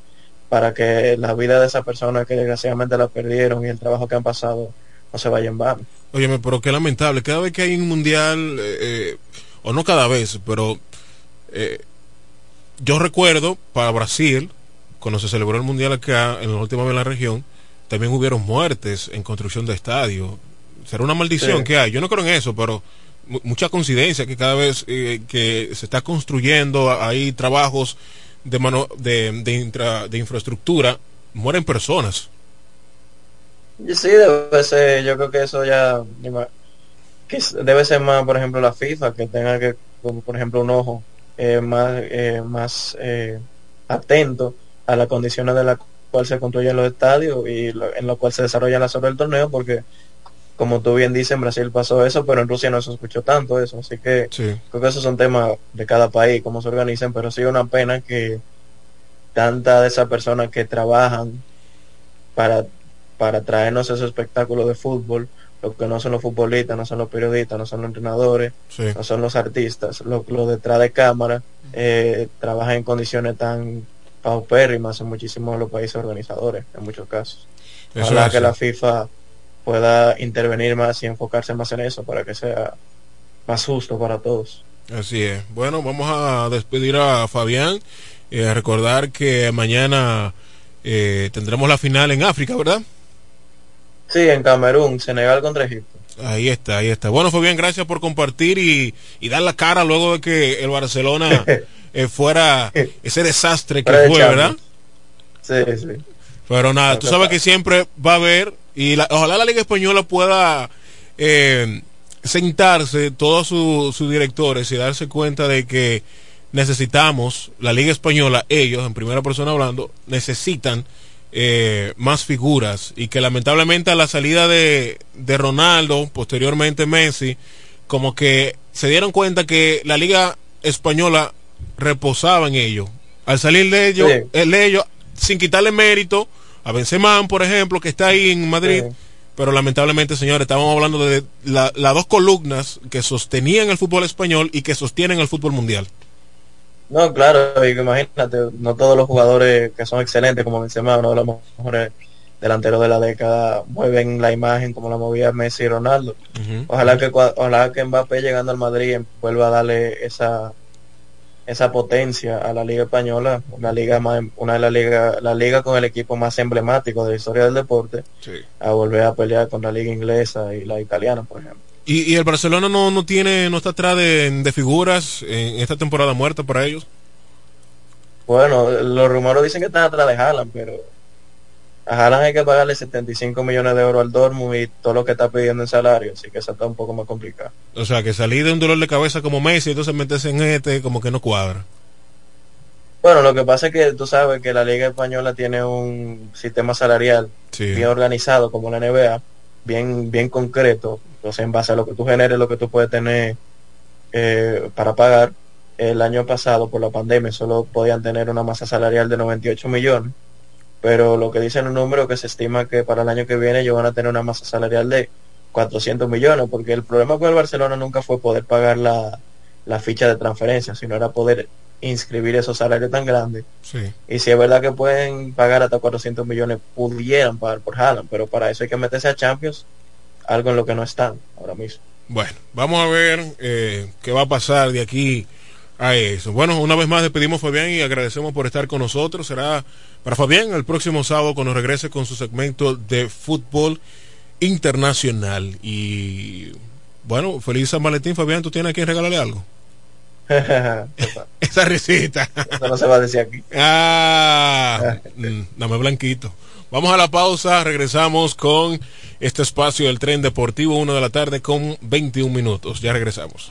para que la vida de esas personas que desgraciadamente la perdieron y el trabajo que han pasado no se vaya en vano. Óyeme, pero qué lamentable. Cada vez que hay un mundial, eh, eh, o no cada vez, pero eh, yo recuerdo para Brasil, cuando se celebró el mundial acá, en la última vez en la región, también hubieron muertes en construcción de estadios. Será una maldición que hay. Yo no creo en eso, pero mucha coincidencia que cada vez eh, que se está construyendo hay trabajos de mano de, de, infraestructura mueren personas. Sí debe ser yo creo que eso ya debe ser más por ejemplo la FIFA que tenga que por ejemplo un ojo eh, más eh, más atento a las condiciones de la cual se construyen los estadios y en lo cual se desarrolla la sobre el torneo, porque como tú bien dices, en Brasil pasó eso, pero en Rusia no se escuchó tanto eso, así que creo que esos son temas de cada país, cómo se organizan, pero sí una pena que tantas de esas personas que trabajan para, para traernos ese espectáculo de fútbol, lo que no son los futbolistas, no son los periodistas, no son los entrenadores, no son los artistas, lo, detrás de cámara, eh, trabajan en condiciones tan paupérrimas en muchísimos de los países organizadores, en muchos casos. Ojalá que la FIFA pueda intervenir más y enfocarse más en eso para que sea más justo para todos. Así es. Bueno, vamos a despedir a Fabián. Eh, recordar que mañana eh, tendremos la final en África, ¿verdad? Sí, en Camerún, Senegal contra Egipto. Ahí está, ahí está. Bueno, Fabián, gracias por compartir y, y dar la cara luego de que el Barcelona Eh, fuera ese desastre que fue, ¿verdad? Sí, sí. Pero nada, tú sabes que siempre va a haber, y ojalá la Liga Española pueda eh, sentarse, todos sus directores, y darse cuenta de que necesitamos, la Liga Española, ellos, en primera persona hablando, necesitan eh, más figuras y que lamentablemente a la salida de, de Ronaldo, posteriormente Messi, como que se dieron cuenta que la Liga Española reposaba en ellos. Al salir de ellos, el de ellos sin quitarle mérito a Benzema, por ejemplo, que está ahí en Madrid. Pero lamentablemente, señores, estábamos hablando de las dos columnas que sostenían el fútbol español y que sostienen el fútbol mundial. No, claro, imagínate, no todos los jugadores que son excelentes, como Benzema, uno de los mejores delanteros de la década, mueven la imagen como la movía Messi y Ronaldo. Ojalá que ojalá que Mbappé llegando al Madrid vuelva a darle esa esa potencia a la liga española, una liga más, una de la liga, la liga con el equipo más emblemático de la historia del deporte, a volver a pelear con la liga inglesa y la italiana, por ejemplo. ¿Y, el Barcelona no, no tiene, no está atrás de, figuras en esta temporada muerta para ellos? Bueno, los rumores dicen que están atrás de Haaland, pero a Haaland hay que pagarle 75 millones de euros al Dortmund y todo lo que está pidiendo en salario, así que eso está un poco más complicado. O sea, que salir de un dolor de cabeza como Messi, entonces meterse en este, como que no cuadra. Bueno, lo que pasa es que tú sabes que la Liga Española tiene un sistema salarial bien organizado como la NBA, bien, bien concreto, entonces en base a lo que tú generes, lo que tú puedes tener eh, para pagar. El año pasado, por la pandemia, solo podían tener una masa salarial de 98 millones pero lo que dicen los números que se estima que para el año que viene ellos van a tener una masa salarial de 400 millones, porque el problema con el Barcelona nunca fue poder pagar la, ficha de transferencia, sino era poder inscribir esos salarios tan grandes. Y si es verdad que pueden pagar hasta 400 millones, pudieran pagar por Haaland, pero para eso hay que meterse a Champions, algo en lo que no están ahora mismo. Bueno, vamos a ver eh, qué va a pasar de aquí a eso. Bueno, una vez más despedimos a Fabián y agradecemos por estar con nosotros. Será para Fabián el próximo sábado cuando regrese con su segmento de fútbol internacional. Y bueno, feliz San Valentín, Fabián. ¿Tú tienes que regalarle algo? Esa risita. Eso no se va a decir aquí. Ah, mm, dame blanquito. Vamos a la pausa, regresamos con este espacio del tren deportivo, una de la tarde con 21 minutos. Ya regresamos.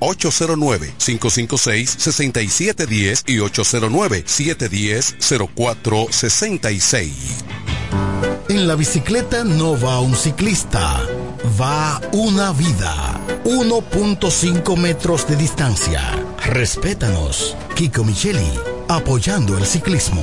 809-556-6710 y 809-710-0466. En la bicicleta no va un ciclista, va una vida. 1.5 metros de distancia Respétanos. Kiko Micheli, apoyando el ciclismo.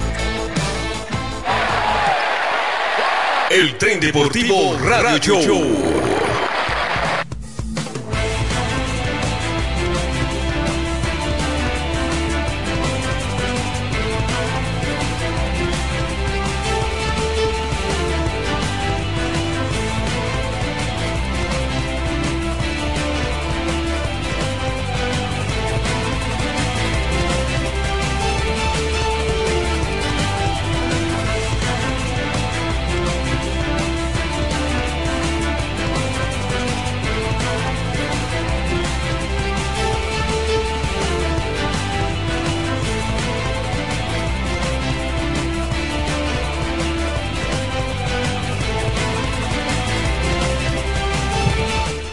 El tren deportivo Radio Show.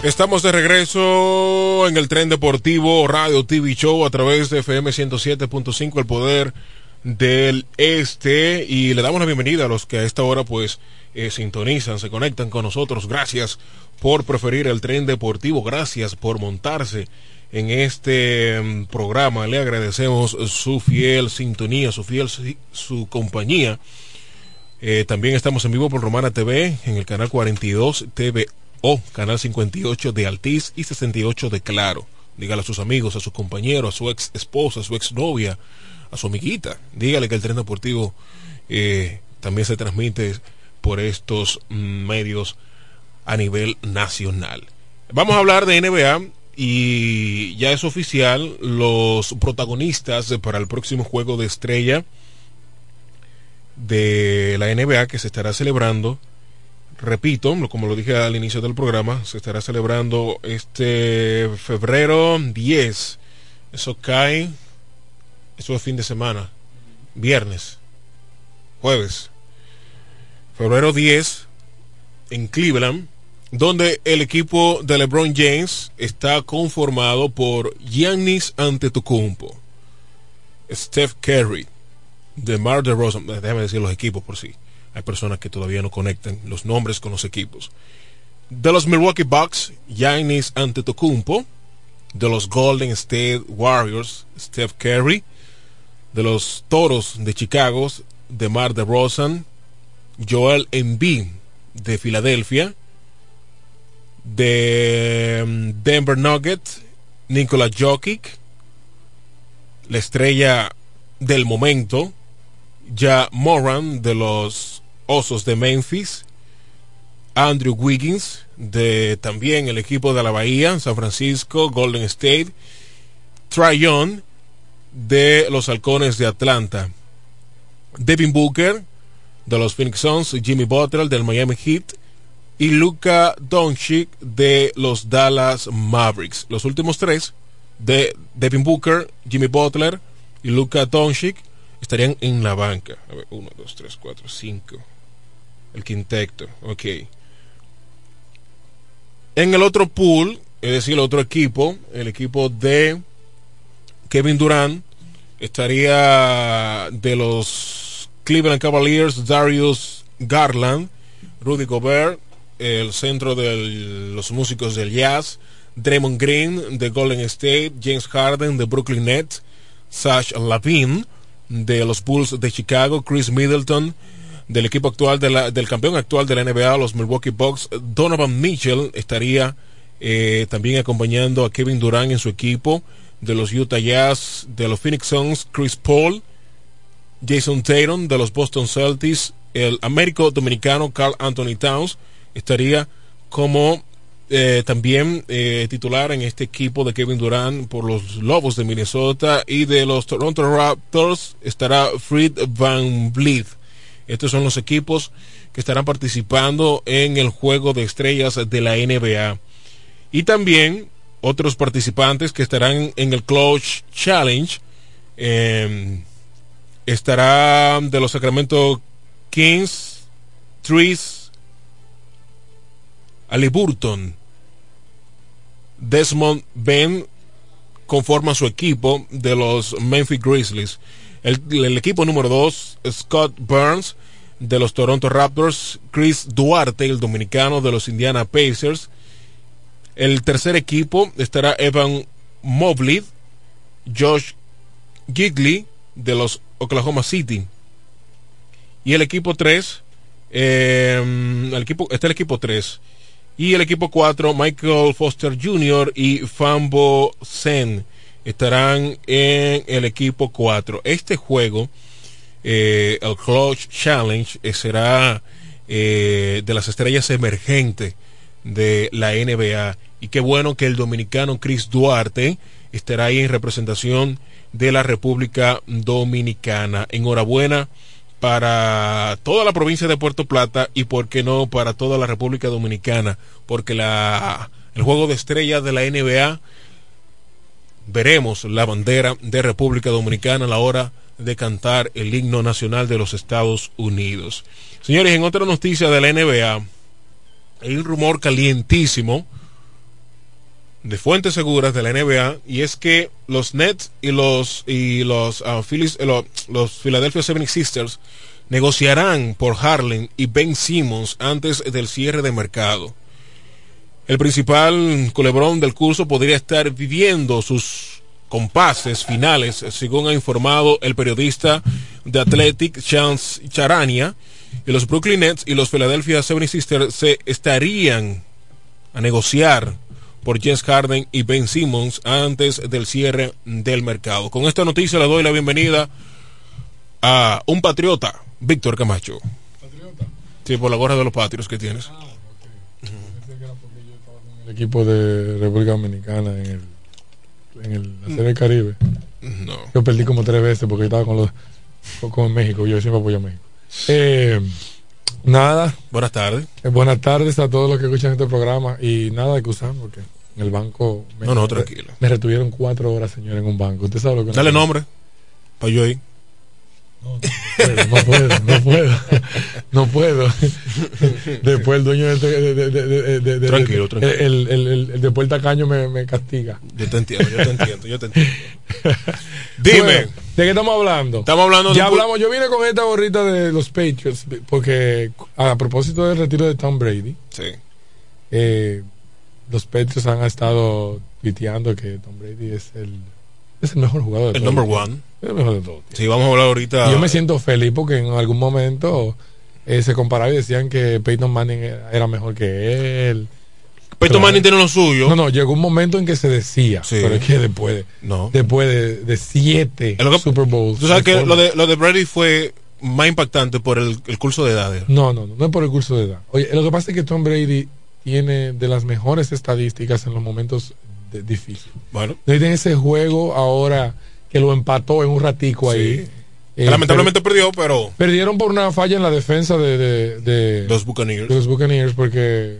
Estamos de regreso en el tren deportivo Radio TV Show a través de FM 107.5 El Poder del Este y le damos la bienvenida a los que a esta hora pues eh, sintonizan, se conectan con nosotros. Gracias por preferir el tren deportivo, gracias por montarse en este mm, programa. Le agradecemos su fiel sintonía, su fiel su compañía. Eh, también estamos en vivo por Romana TV en el canal 42 TV o Canal 58 de Altiz y 68 de Claro. Dígale a sus amigos, a sus compañeros, a su ex esposa, a su ex novia, a su amiguita. Dígale que el tren deportivo eh, también se transmite por estos medios a nivel nacional. Vamos a hablar de NBA y ya es oficial los protagonistas para el próximo juego de estrella de la NBA que se estará celebrando repito, como lo dije al inicio del programa, se estará celebrando este febrero 10. Eso cae, eso es fin de semana, viernes, jueves. Febrero 10 en Cleveland, donde el equipo de LeBron James está conformado por Giannis Antetokounmpo, Steph Curry, DeMar DeRozan, déjame decir los equipos por sí hay personas que todavía no conectan los nombres con los equipos. De los Milwaukee Bucks, Giannis Antetokounmpo. De los Golden State Warriors, Steph Curry. De los Toros de Chicago, DeMar DeRozan. Joel Embiid de Filadelfia. De mm, Denver Nuggets, Nikola Jokic. La estrella del momento, Ja Moran de los Osos de Memphis, Andrew Wiggins de también el equipo de la Bahía, San Francisco, Golden State, Tryon de los Halcones de Atlanta, Devin Booker de los Phoenix Suns, Jimmy Butler del Miami Heat y Luca Doncic de los Dallas Mavericks. Los últimos tres de Devin Booker, Jimmy Butler y Luca Doncic estarían en la banca. A ver, 1, 2, 3, 4, 5 el quinteto, ok. En el otro pool, es decir, el otro equipo, el equipo de Kevin Durant, estaría de los Cleveland Cavaliers, Darius Garland, Rudy Gobert, el centro de los músicos del jazz, Draymond Green de Golden State, James Harden de Brooklyn Nets, Sash Lavin de los Bulls de Chicago, Chris Middleton del equipo actual del campeón actual de la NBA, los Milwaukee Bucks, Donovan Mitchell estaría eh, también acompañando a Kevin Durant en su equipo. de los Utah Jazz, de los Phoenix Suns, Chris Paul, Jason Tatum de los Boston Celtics, el Américo Dominicano Carl Anthony Towns estaría como eh, también eh, titular en este equipo de Kevin Durant por los Lobos de Minnesota y de los Toronto Raptors estará Fred Van Vliet. Estos son los equipos que estarán participando en el juego de estrellas de la NBA. Y también otros participantes que estarán en el Clutch Challenge. Eh, estará de los Sacramento Kings, Trees, Burton, Desmond Ben conforma su equipo de los Memphis Grizzlies. El, equipo número 2, Scott Burns de los Toronto Raptors, Chris Duarte, el dominicano de los Indiana Pacers. El tercer equipo estará Evan Mobley, Josh Gigley de los Oklahoma City. Y el equipo 3, eh, el equipo, está el equipo 3. Y el equipo 4, Michael Foster Jr. y Fambo Sen estarán en el equipo 4. Este juego, eh, el Clutch Challenge, eh, será de las estrellas emergentes de la NBA. Y qué bueno que el dominicano Chris Duarte estará ahí en representación de la República Dominicana. Enhorabuena para toda la provincia de Puerto Plata y por qué no para toda la República Dominicana, porque la el juego de estrellas de la NBA veremos la bandera de República Dominicana a la hora de cantar el himno nacional de los Estados Unidos. Señores, en otra noticia de la NBA, hay un rumor calientísimo de fuentes seguras de la NBA y es que los Nets y los y los uh, Phillies, eh, los Philadelphia 76ers negociarán por Harlem y Ben Simmons antes del cierre de mercado. El principal culebrón del curso podría estar viviendo sus compases finales, según ha informado el periodista de Athletic Chance Charania, y los Brooklyn Nets y los Philadelphia 76ers se estarían a negociar por Jess Harden y Ben Simmons antes del cierre del mercado. Con esta noticia le doy la bienvenida a un patriota, Víctor Camacho. ¿Patriota? Sí, por la gorra de los patrios que tienes. Ah, el equipo de República Dominicana en el, en el la Serie Caribe. No. Yo perdí como tres veces porque estaba con los con México. Yo siempre apoyo a México. Eh, nada. Buenas tardes. Eh, buenas tardes a todos los que escuchan este programa. Y nada que usar porque en el banco. Me, no, no, tranquilo. Me retuvieron cuatro horas, señor, en un banco. ¿Usted sabe lo que Dale nombre. Para yo ir. No, no puedo, no puedo, no puedo. Después el dueño de, de, tranquilo, tranquilo. El, el, el, después el tacaño me, me, castiga. Yo te entiendo, yo te entiendo, yo te entiendo. Dime. ¿De qué estamos hablando? Estamos hablando Ya hablamos, yo vine con esta gorrita de los Patriots, porque a propósito del retiro de Tom Brady. Sí. Eh, los Patriots han estado piteando que Tom Brady es el, es el mejor jugador. El number one. El mejor de todos. Sí, vamos a hablar ahorita. yo me siento feliz porque en algún momento eh, se comparaba y decían que Peyton Manning era mejor que él. Peyton Manning tiene lo suyo. No, no, llegó un momento en que se decía, pero es que después, no. después de, siete Super Bowls. Tú sabes que lo de, lo de Brady fue más impactante por el, el curso de edad. No, no, no, no es por el curso de edad. Oye, lo que pasa es que Tom Brady tiene de las mejores estadísticas en los momentos difíciles. Bueno. Tiene ese juego ahora que lo empató en un ratico ahí. Eh, lamentablemente perdió, pero... Perdieron por una falla en la defensa de, de, los Buccaneers. los Buccaneers porque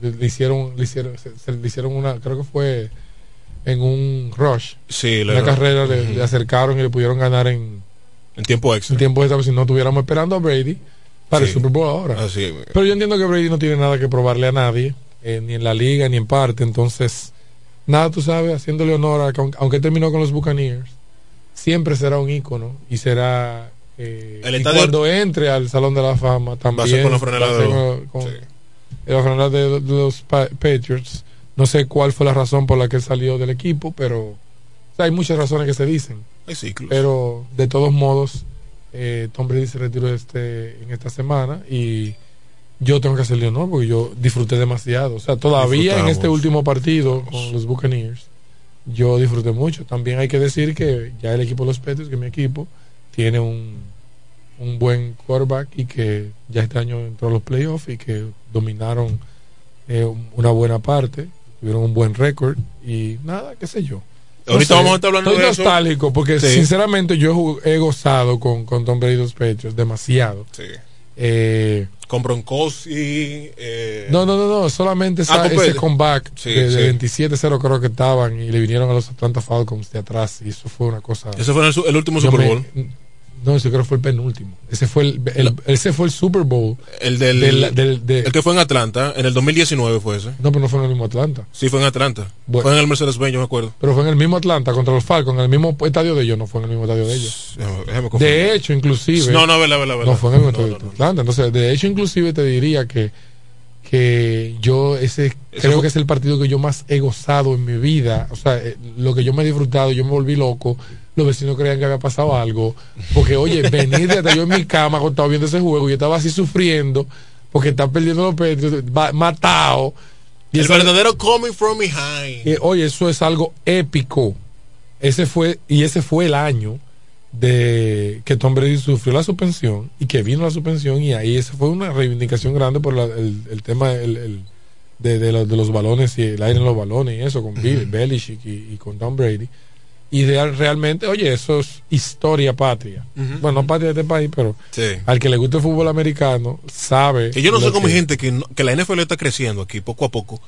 le hicieron, le hicieron, se, le hicieron una, creo que fue en un rush. Sí, la carrera le, acercaron y le pudieron ganar en, en tiempo extra. En tiempo extra, si no estuviéramos esperando a Brady para el Super Bowl ahora. Pero yo entiendo que Brady no tiene nada que probarle a nadie, eh, ni en la liga, ni en parte. Entonces, nada, tú sabes, haciéndole honor a que aunque terminó con los Buccaneers, siempre será un ícono y será. Eh, y cuando entre al Salón de la Fama también. Va con la de, los Patriots. No sé cuál fue la razón por la que él salió del equipo, pero hay muchas razones que se dicen. Pero de todos modos, eh, Tom Brady se retiró este, en esta semana y yo tengo que hacerle honor porque yo disfruté demasiado. O sea, todavía en este último partido con los Buccaneers, yo disfruté mucho. También hay que decir que ya el equipo de los Patriots, que mi equipo, tiene un, un buen quarterback y que ya este año entró a los playoffs y que dominaron eh, una buena parte, tuvieron un buen récord y nada, qué sé yo. Ahorita vamos a estar hablando de nostálgico porque sinceramente yo he gozado con, con Tom Brady los Patriots demasiado. Sí. Eh, con Broncos y eh... no no no no solamente ah, ese comeback de, 27-0 creo que estaban y le vinieron a los Atlanta Falcons de atrás y eso fue una cosa ese fue el, último Super Bowl no, ese creo que fue el penúltimo. Ese fue el, ese fue el Super Bowl. El del, el que fue en Atlanta, en el 2019 fue ese. No, pero no fue en el mismo Atlanta. Sí, fue en Atlanta. fue en el Mercedes-Benz, yo me acuerdo. Pero fue en el mismo Atlanta contra los Falcons, en el mismo estadio de ellos, no fue en el mismo estadio de ellos. de hecho, inclusive. No, no, vela, vela, No fue en el mismo estadio de Atlanta. Entonces, de hecho, inclusive te diría que que yo ese creo que es el partido que yo más he gozado en mi vida, o sea, eh, lo que yo me he disfrutado, yo me volví loco, los vecinos creían que había pasado algo, porque oye, venir desde yo en mi cama cuando estaba viendo ese juego, y estaba así sufriendo, porque está perdiendo los Patriots, matado. Y el verdadero coming from behind. Eh, oye, eso es algo épico. Ese fue, y ese fue el año de que Tom Brady sufrió la suspensión y que vino la suspensión y ahí esa fue una reivindicación grande por el, tema de, los, balones y el aire en los balones y eso con Bill, Belichick y, con Tom Brady y realmente oye eso es historia patria bueno no patria de este país pero al que le guste el fútbol americano sabe que yo no sé cómo hay gente que, que la NFL está creciendo aquí poco a poco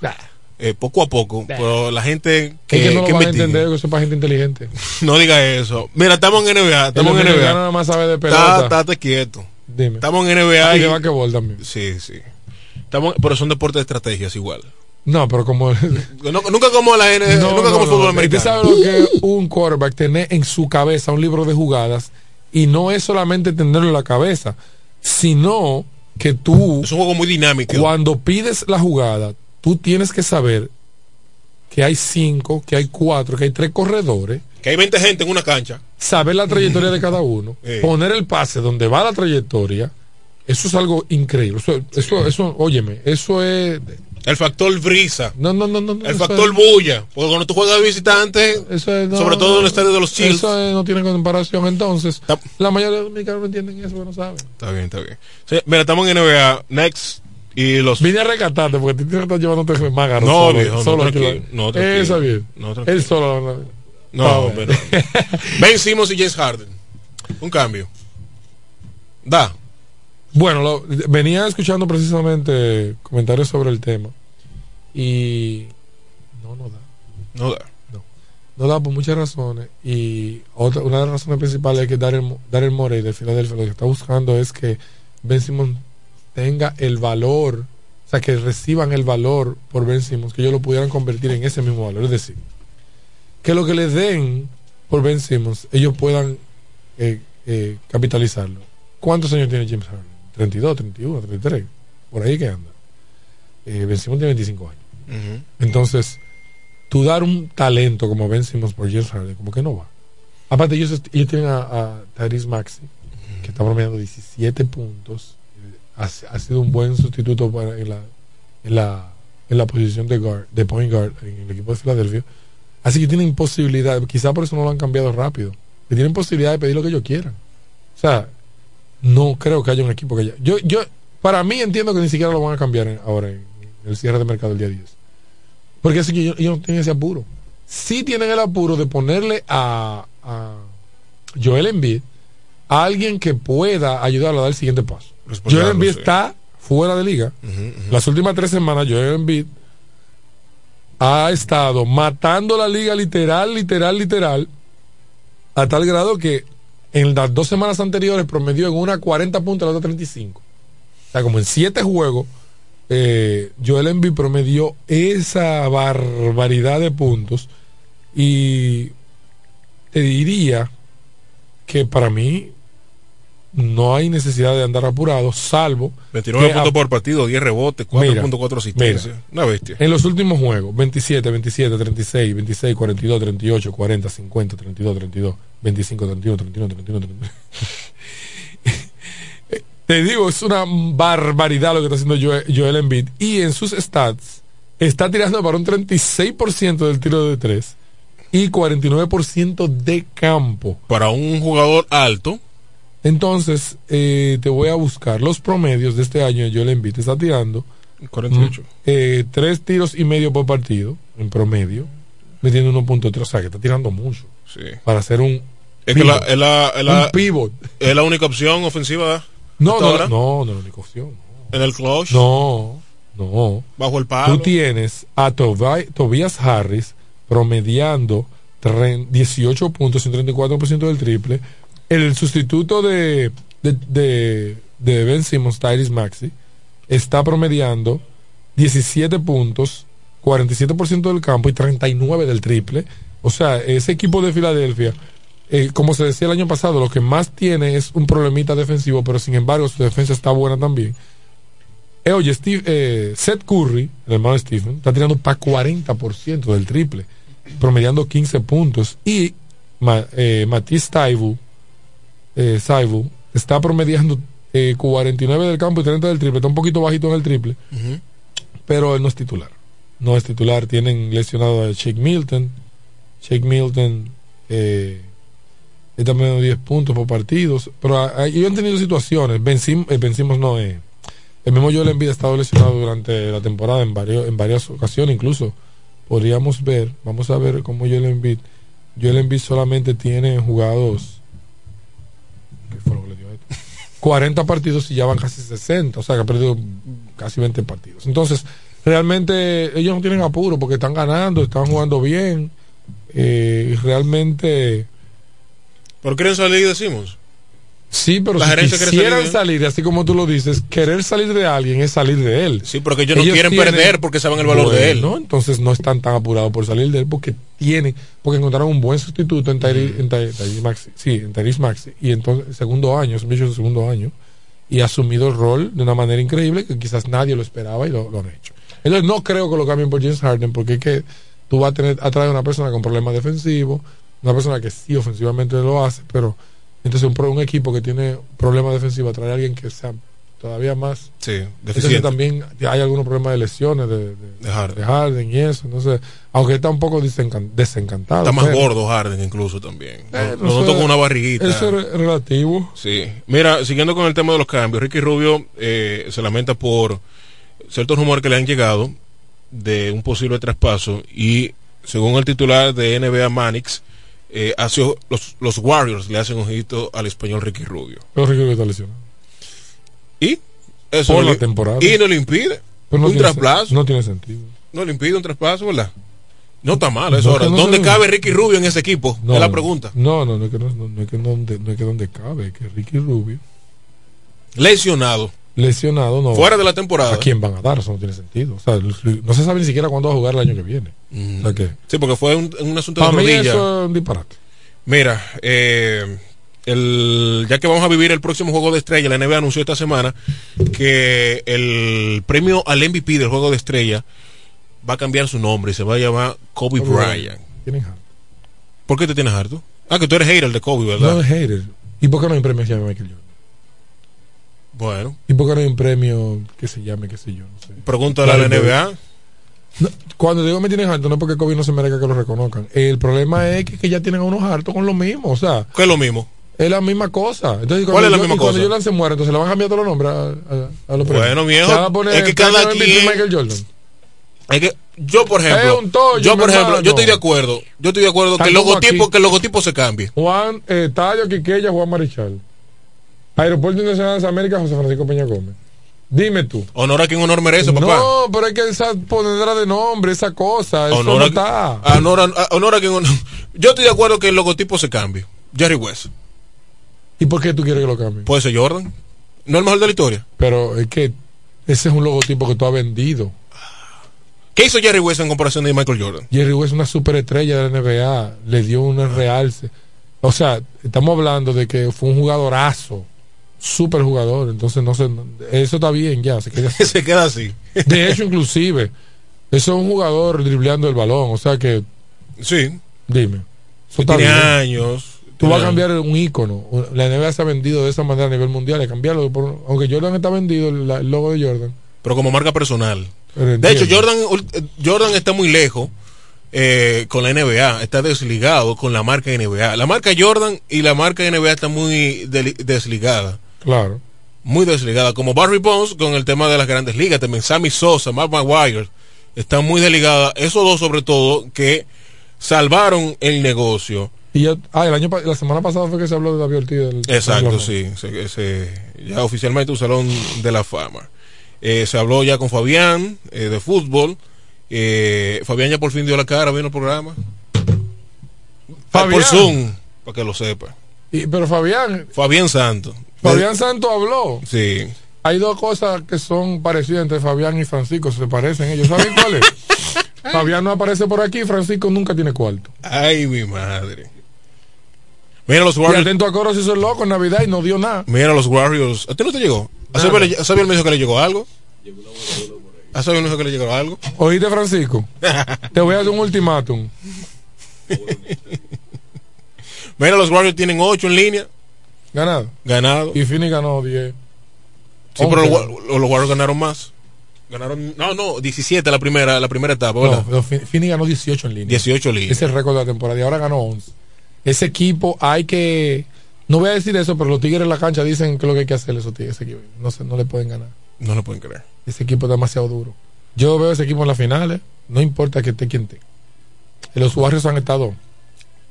eh, poco a poco, pero la gente que, que no lo va a entender que para gente inteligente. no diga eso. Mira, estamos en NBA, estamos en NBA. nada más sabe de pelota. Estate quieto. Dime. Estamos en NBA. y de basquetbol también. Sí, sí. Estamos, pero son deportes de estrategias igual. No, pero como. nunca como la NBA, nunca como el fútbol americano. ¿Usted sabe lo que es un quarterback tener en su cabeza un libro de jugadas? Y no es solamente tenerlo en la cabeza, sino que tú. Es un juego muy dinámico. Cuando pides la jugada, tú tienes que saber que hay cinco, que hay cuatro, que hay tres corredores. Que hay 20 gente en una cancha. Saber la trayectoria de cada uno. Poner el pase donde va la trayectoria. Eso es algo increíble. Eso, eso, eso óyeme, eso es... El factor brisa. No, no, no, no. El factor bulla. Porque cuando tú juegas de visitante, sobre todo en el estadio de los Chiefs. Eso no tiene comparación. Entonces, la mayoría de los dominicanos no entienden eso, no saben. Está bien, está bien. mira, estamos en NBA. Next y los... Vine a rescatarte porque te estás llevando más No, solo, viejo, solo no, no, Eso bien. No, Él solo. No, pero. ben Simmons y James Harden. Un cambio. Da. Bueno, lo, venía escuchando precisamente comentarios sobre el tema. Y. No, no da. No da. No. No da por muchas razones. Y otra, una de las razones principales es que dar el, dar el Morey de Filadelfia lo que está buscando es que Ben Simmons tenga el valor, o sea, que reciban el valor por Ben Simmons, que ellos lo pudieran convertir en ese mismo valor. Es decir, que lo que les den por Ben Simmons, ellos puedan eh, eh, capitalizarlo. ¿Cuántos años tiene James Harden? 32, 31, 33, por ahí que anda. Eh, ben Simmons tiene 25 años. Entonces, tú dar un talento como Ben Simmons por James Harden, como que no va. Aparte, ellos, ellos tienen a, a Tyrese Maxi, que está promediando 17 puntos ha, sido un buen sustituto para, en, la, en, la, en la posición de guard, de point guard en el equipo de Filadelfia. Así que tienen posibilidad, quizá por eso no lo han cambiado rápido, que tienen posibilidad de pedir lo que ellos quieran. O sea, no creo que haya un equipo que ya. Yo, yo, para mí entiendo que ni siquiera lo van a cambiar ahora en, el cierre de mercado del día 10. Porque que ellos, no tienen ese apuro. Sí tienen el apuro de ponerle a, a Joel Embiid a alguien que pueda ayudarlo a dar el siguiente paso. Joel Embiid está fuera de liga. Las últimas tres semanas, Joel Embiid ha estado matando la liga literal, literal, literal, a tal grado que en las dos semanas anteriores promedió en una 40 puntos, la otra 35. O sea, como en siete juegos, eh, Joel Embiid promedió esa barbaridad de puntos y te diría que para mí no hay necesidad de andar apurado, salvo. 29 puntos por partido, 10 rebotes, 4.4 asistencias. Una bestia. En los últimos juegos, 27, 27, 36, 26, 42, 38, 40, 50, 32, 32, 25, 31, 31, 31, 31. Te digo, es una barbaridad lo que está haciendo Joel, Joel Embiid. Y en sus stats, está tirando para un 36% del tiro de 3 y 49% de campo. Para un jugador alto. Entonces, eh, te voy a buscar los promedios de este año. Le invito, está tirando 48. Mm, eh, tres tiros y medio por partido, en promedio, metiendo 1.3. O sea, que está tirando mucho. Sí. Para hacer un. Es que la, es la, un pivot. Es la única opción ofensiva. No, no, no, no, no, es la única opción. En el clutch. No, no. Bajo el palo. Tú tienes a Tobias Harris promediando 18 puntos y 34% del triple. El sustituto de, de, de, Ben Simmons, Tyrese Maxi, está promediando 17 puntos, 47% del campo y 39 del triple. O sea, ese equipo de Filadelfia, eh, como se decía el año pasado, lo que más tiene es un problemita defensivo, pero sin embargo su defensa está buena también. Eh, oye, Steve, eh, Seth Curry, el hermano de Stephen, está tirando para 40% del triple, promediando 15 puntos. Y eh, Matisse Taibu, eh, Saibu, está promediando 49 del campo y 30 del triple. Está un poquito bajito en el triple, pero él no es titular. No es titular. Tienen lesionado a Shake Milton. Shake Milton eh, está promediando 10 puntos por partidos. Pero ellos han tenido situaciones. Vencimos, no es. El mismo Joel Embiid ha estado lesionado durante la temporada en, varios, en varias ocasiones, incluso podríamos ver, vamos a ver cómo Joel Embiid, Joel Embiid solamente tiene jugados ¿qué fue lo que le dio esto? 40 partidos y ya van casi 60, o sea que ha perdido casi 20 partidos. Entonces, realmente ellos no tienen apuro porque están ganando, están jugando bien, eh, realmente... ¿Por qué quieren salir, decimos? Sí, pero si quisieran salir, así como tú lo dices, querer salir de alguien es salir de él. Sí, porque ellos no quieren perder porque saben el valor de él. ¿no? Entonces no están tan apurados por salir de él porque tienen, porque encontraron un buen sustituto en Tyrese Maxi. Sí, en Tyrese Maxi. Y entonces, segundo año, es de segundo año. Y ha asumido el rol de una manera increíble que quizás nadie lo esperaba y lo, han hecho. Entonces no creo que lo cambien por James Harden porque es que tú vas a tener a traer una persona con problemas defensivos, una persona que sí ofensivamente lo hace, pero entonces, un, un equipo que tiene problemas defensivos, traer a alguien que sea todavía más. Sí, Entonces, también hay algunos problemas de lesiones de, de, Harden. y eso. Entonces, aunque está un poco desencantado. Está más gordo Harden, incluso también. Eh, no, con una barriguita. Eso es relativo. Sí. Mira, siguiendo con el tema de los cambios, Ricky Rubio eh, se lamenta por ciertos rumores que le han llegado de un posible traspaso y según el titular de NBA Manix eh, los, los, Warriors le hacen ojito al español Ricky Rubio. Pero Ricky Rubio está lesionado. ¿Y? Eso Por la temporada. Y no le impide un traspaso. No tiene sentido. No le impide un traspaso, ¿verdad? No está mal eso. ahora, ¿dónde cabe Ricky Rubio en ese equipo? es la pregunta. No, no, no es que no, no, es que no, no es que donde cabe, es que Ricky Rubio. Lesionado lesionado, no. Fuera de la temporada. ¿A quién van a dar? Eso no tiene sentido. O sea, no se sabe ni siquiera cuándo va a jugar el año que viene. Mm. Sí, porque fue un, un asunto de rodilla. Mí eso es un disparate. Mira, eh, el, ya que vamos a vivir el próximo juego de estrella, la NBA anunció esta semana que el premio al MVP del juego de estrella va a cambiar su nombre y se va a llamar Kobe, Bryant. ¿Por qué te tienes harto? Ah, que tú eres hater de Kobe, ¿verdad? No, hater. ¿Y por qué no hay un premio se llama Michael Jordan? Bueno. ¿Y por qué no hay un premio que se llame, qué sé yo? No sé. Pregúntale a la NBA. cuando digo me tienen harto, no es porque Kobe no se merezca que lo reconozcan. El problema es que, ya tienen a unos hartos con lo mismo. O sea, ¿qué es lo mismo? Es la misma cosa. Entonces, ¿Cuál es la misma cosa? Cuando Jordan se muere, entonces le van a cambiar todos los nombres a, a, los Bueno, viejo. es que cada quien. Michael Jordan. Es que yo, por ejemplo, yo, por ejemplo, yo estoy de acuerdo. Yo estoy de acuerdo que el logotipo, que el logotipo se cambie. Juan eh, Tallo, Quiqueya, Juan Marichal. Aeropuerto Internacional de América, José Francisco Peña Gómez. Dime tú. Honor a quien honor merece, papá. No, pero hay que esa ponerla de nombre, esa cosa. Eso honor no a, está. Honor a, honor a quien honor. Yo estoy de acuerdo que el logotipo se cambie. Jerry West. ¿Y por qué tú quieres que lo cambie? Puede ser Jordan. No el mejor de la historia. Pero es que ese es un logotipo que tú has vendido. ¿Qué hizo Jerry West en comparación de Michael Jordan? Jerry West es una superestrella de la NBA. Le dio un realce. O sea, estamos hablando de que fue un jugadorazo super jugador, entonces no sé, eso está bien ya, se queda, se queda así. De hecho, inclusive, eso es un jugador dribleando el balón, o sea que... Sí. Dime. tiene años. Tú vas a cambiar un icono. La NBA se ha vendido de esa manera a nivel mundial, y cambiarlo, aunque Jordan está vendido, el, logo de Jordan. Pero como marca personal. De hecho, Jordan, Jordan está muy lejos eh, con la NBA, está desligado con la marca NBA. La marca Jordan y la marca NBA está muy desligada. Claro. Muy desligada. Como Barry Bonds con el tema de las grandes ligas, también Sammy Sosa, Mark McGuire, están muy desligadas. Esos dos sobre todo que salvaron el negocio. Y ya, ah, el año, la semana pasada fue que se habló de David Ortiz. Exacto, sí. ya oficialmente un salón de la fama. Eh, se habló ya con Fabián eh, de fútbol. Eh, Fabián ya por fin dio la cara, vino el programa. Fabián. Por Zoom, para que lo sepa. Y, pero Fabián. Fabián Santos. Fabián Santos habló. Sí. Hay dos cosas que son parecidas entre Fabián y Francisco, se parecen ellos. ¿Saben cuáles? Fabián no aparece por aquí, Francisco nunca tiene cuarto. Ay, mi madre. Mira los Warriors. Y atento a Coro se hizo loco en Navidad y no dio nada. Mira los Warriors. ¿A ti no te llegó? ¿A Xavier me dijo que le llegó algo? ¿A Xavier me dijo que le llegó algo? Oíste, Francisco. te voy a dar un ultimátum. Mira, los Warriors tienen 8 en línea. Ganado. Ganado. Y Phoenix ganó 10. Sí, pero los, Warriors ganaron más. Ganaron, no, no, 17 la primera, la primera etapa. ¿verdad? No, Phoenix ganó 18 en línea. 18 en línea. Ese es el récord de la temporada y ahora ganó 11. Ese equipo hay que no voy a decir eso, pero los Tigres en la cancha dicen que lo que hay que hacer esos Tigres, ese equipo. No, se, no le pueden ganar. No le pueden creer. Ese equipo es demasiado duro. Yo veo ese equipo en las finales, no importa que esté quien esté. Los Warriors han estado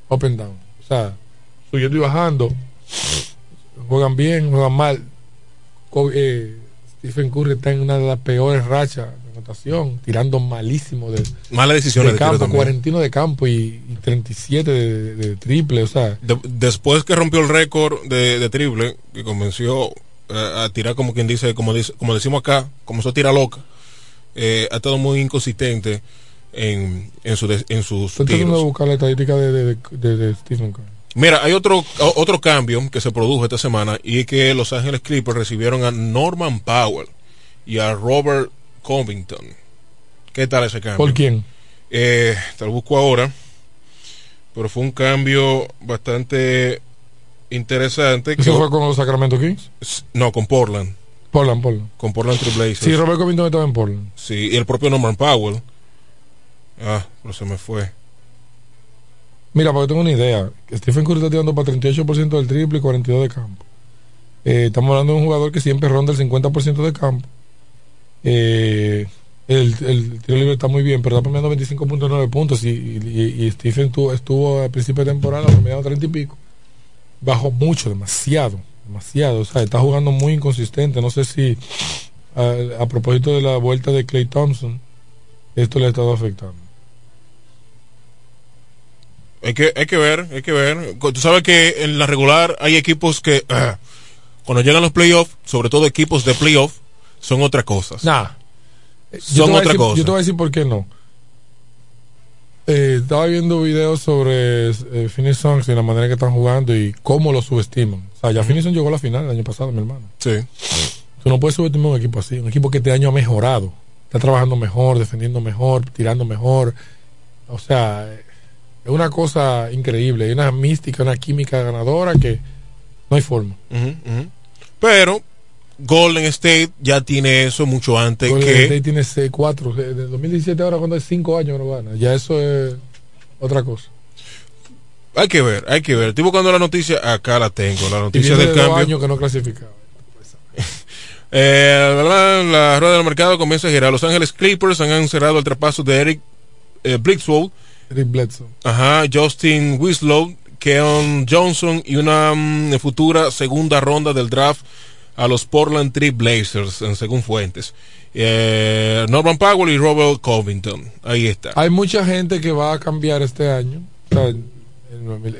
up and down. O sea, subiendo y bajando. Juegan bien, juegan mal. Eh, Stephen Curry está en una de las peores rachas tirando malísimo de, Malas decisiones de campo, 41 de campo y, 37 de, triple, o sea. después que rompió el récord de, triple, que convenció eh, a tirar como quien dice, como dice, como decimos acá, comenzó a tirar loca, eh, ha estado muy inconsistente en, en, su, en sus tiros. buscar la estadística de, Stephen Curry. Mira, hay otro, otro cambio que se produjo esta semana y es que Los Ángeles Clippers recibieron a Norman Powell y a Robert Covington. ¿Qué tal ese cambio? ¿Por quién? Eh, te lo busco ahora. Pero fue un cambio bastante interesante. ¿Eso fue con los Sacramento Kings? No, con Portland. Portland, Portland. Con Portland Trailblazers. Sí, Robert Covington estaba en Portland. Sí, y el propio Norman Powell. Ah, pero se me fue. Mira, porque tengo una idea. Stephen Curry está tirando para 38% del triple y 42% de campo. Eh, estamos hablando de un jugador que siempre ronda el 50% de campo. Eh, el, tiro libre está muy bien, pero está promediando 25.9 puntos y, y, Stephen estuvo a principio de temporada promediando 30 y pico. Bajó mucho, demasiado, demasiado. O sea, está jugando muy inconsistente. No sé si a, propósito de la vuelta de Clay Thompson, esto le ha estado afectando. Hay que, hay que ver, hay que ver. Tú sabes que en la regular hay equipos que cuando llegan los playoffs, sobre todo equipos de playoffs, son otras cosas. Nah. Son otra cosa. Yo te voy a decir por qué no. Eh, estaba viendo videos sobre eh, Phoenix Suns y la manera que están jugando y cómo lo subestiman. O sea, ya uh llegó a la final el año pasado, mi hermano. Sí. Tú no puedes subestimar un equipo así. Un equipo que este año ha mejorado. Está trabajando mejor, defendiendo mejor, tirando mejor. O sea, es una cosa increíble. Hay una mística, una química ganadora que no hay forma. Pero Golden State ya tiene eso mucho antes Golden que. State tiene 6, 4. De 2017 ahora cuando hay 5 años no gana. Ya eso es otra cosa. Hay que ver, hay que ver. Estoy buscando la noticia, acá la tengo, la noticia del cambio. años que no clasificaba. eh, la, rueda del mercado comienza a girar. Los Ángeles Clippers han cerrado el traspaso de Eric eh, Eric Bledsoe. Ajá, Justin Winslow, Keon Johnson y una mm, futura segunda ronda del draft a los Portland Tree Blazers, según fuentes. Eh, Norman Powell y Robert Covington. Ahí está. Hay mucha gente que va a cambiar este año.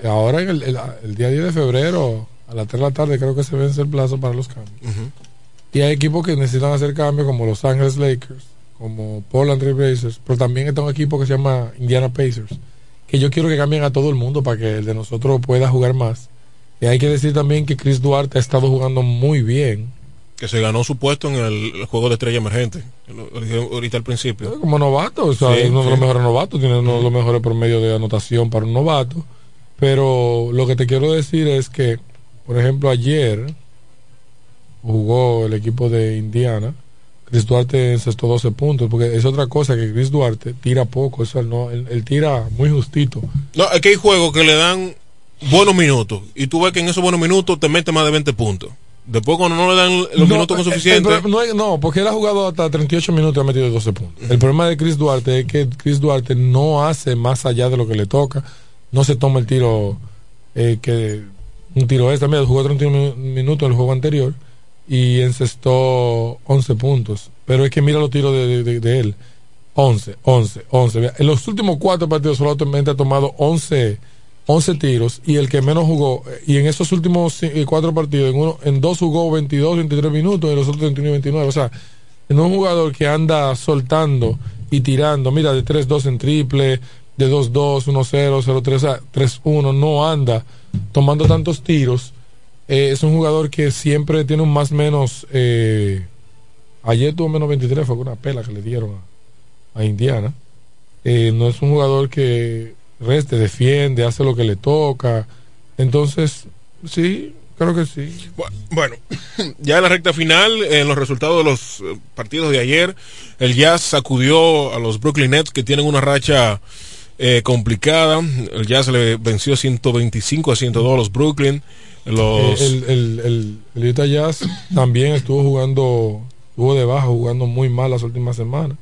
ahora, en el, día 10 de febrero, a las 3 de la tarde, creo que se vence el plazo para los cambios. Y hay equipos que necesitan hacer cambios, como Los Angeles Lakers, como Portland Tree Blazers, pero también está un equipo que se llama Indiana Pacers, que yo quiero que cambien a todo el mundo para que el de nosotros pueda jugar más y hay que decir también que Chris Duarte ha estado jugando muy bien. Que se ganó su puesto en el, juego de estrella emergente, ahorita al principio. Como novato, o sea, es uno de los mejores novatos, tiene uno de los mejores promedios de anotación para un novato. Pero lo que te quiero decir es que, por ejemplo, ayer jugó el equipo de Indiana, Chris Duarte encestó 12 puntos, porque es otra cosa que Chris Duarte tira poco, eso no, él, tira muy justito. No, es que hay juegos que le dan buenos minutos y tú ves que en esos buenos minutos te mete más de 20 puntos. Después cuando no le dan los minutos con suficiente. no, no, porque él ha jugado hasta 38 minutos y ha metido 12 puntos. El problema de Chris Duarte es que Chris Duarte no hace más allá de lo que le toca. No se toma el tiro eh, que un tiro es también jugó 31 minutos en el juego anterior y encestó 11 puntos. Pero es que mira los tiros de, él. 11, 11, 11. En los últimos cuatro partidos solamente ha tomado 11 11 tiros y el que menos jugó, y en esos últimos eh, cuatro partidos, en, uno, en dos jugó 22, 23 minutos y en los otros 21 y 29. O sea, es un jugador que anda soltando y tirando, mira, de 3-2 en triple, de 2-2, 1-0, 0-3, 3-1, no anda tomando tantos tiros. Eh, es un jugador que siempre tiene un más menos. Eh, ayer tuvo menos 23, fue una pela que le dieron a, Indiana. no es un jugador que reste, defiende, hace lo que le toca. Entonces, sí, creo que sí. Bueno, ya en la recta final, en los resultados de los eh, partidos de ayer, el Jazz sacudió a los Brooklyn Nets que tienen una racha eh, complicada. El Jazz le venció 125 a 102 a los Brooklyn. Los... El, el, el, Utah Jazz también estuvo jugando, estuvo de baja, jugando muy mal las últimas semanas.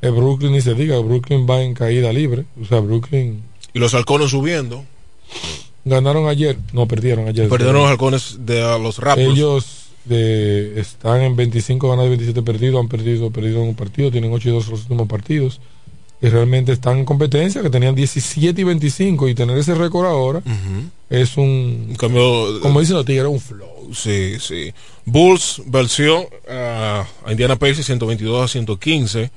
El Brooklyn ni se diga, Brooklyn va en caída libre. O sea, Brooklyn y los halcones subiendo. Ganaron ayer, no perdieron ayer. Perdieron los halcones de los Raptors. Ellos de, están en 25 ganados y 27 perdidos, han perdido, perdido un partido, tienen 8 y 2 los últimos partidos. Y realmente están en competencia, que tenían 17 y 25, y tener ese récord ahora es un, cambio. Como dicen los tigres, un flow. Sí, sí. Bulls venció a Indiana Pacers 122 a 115.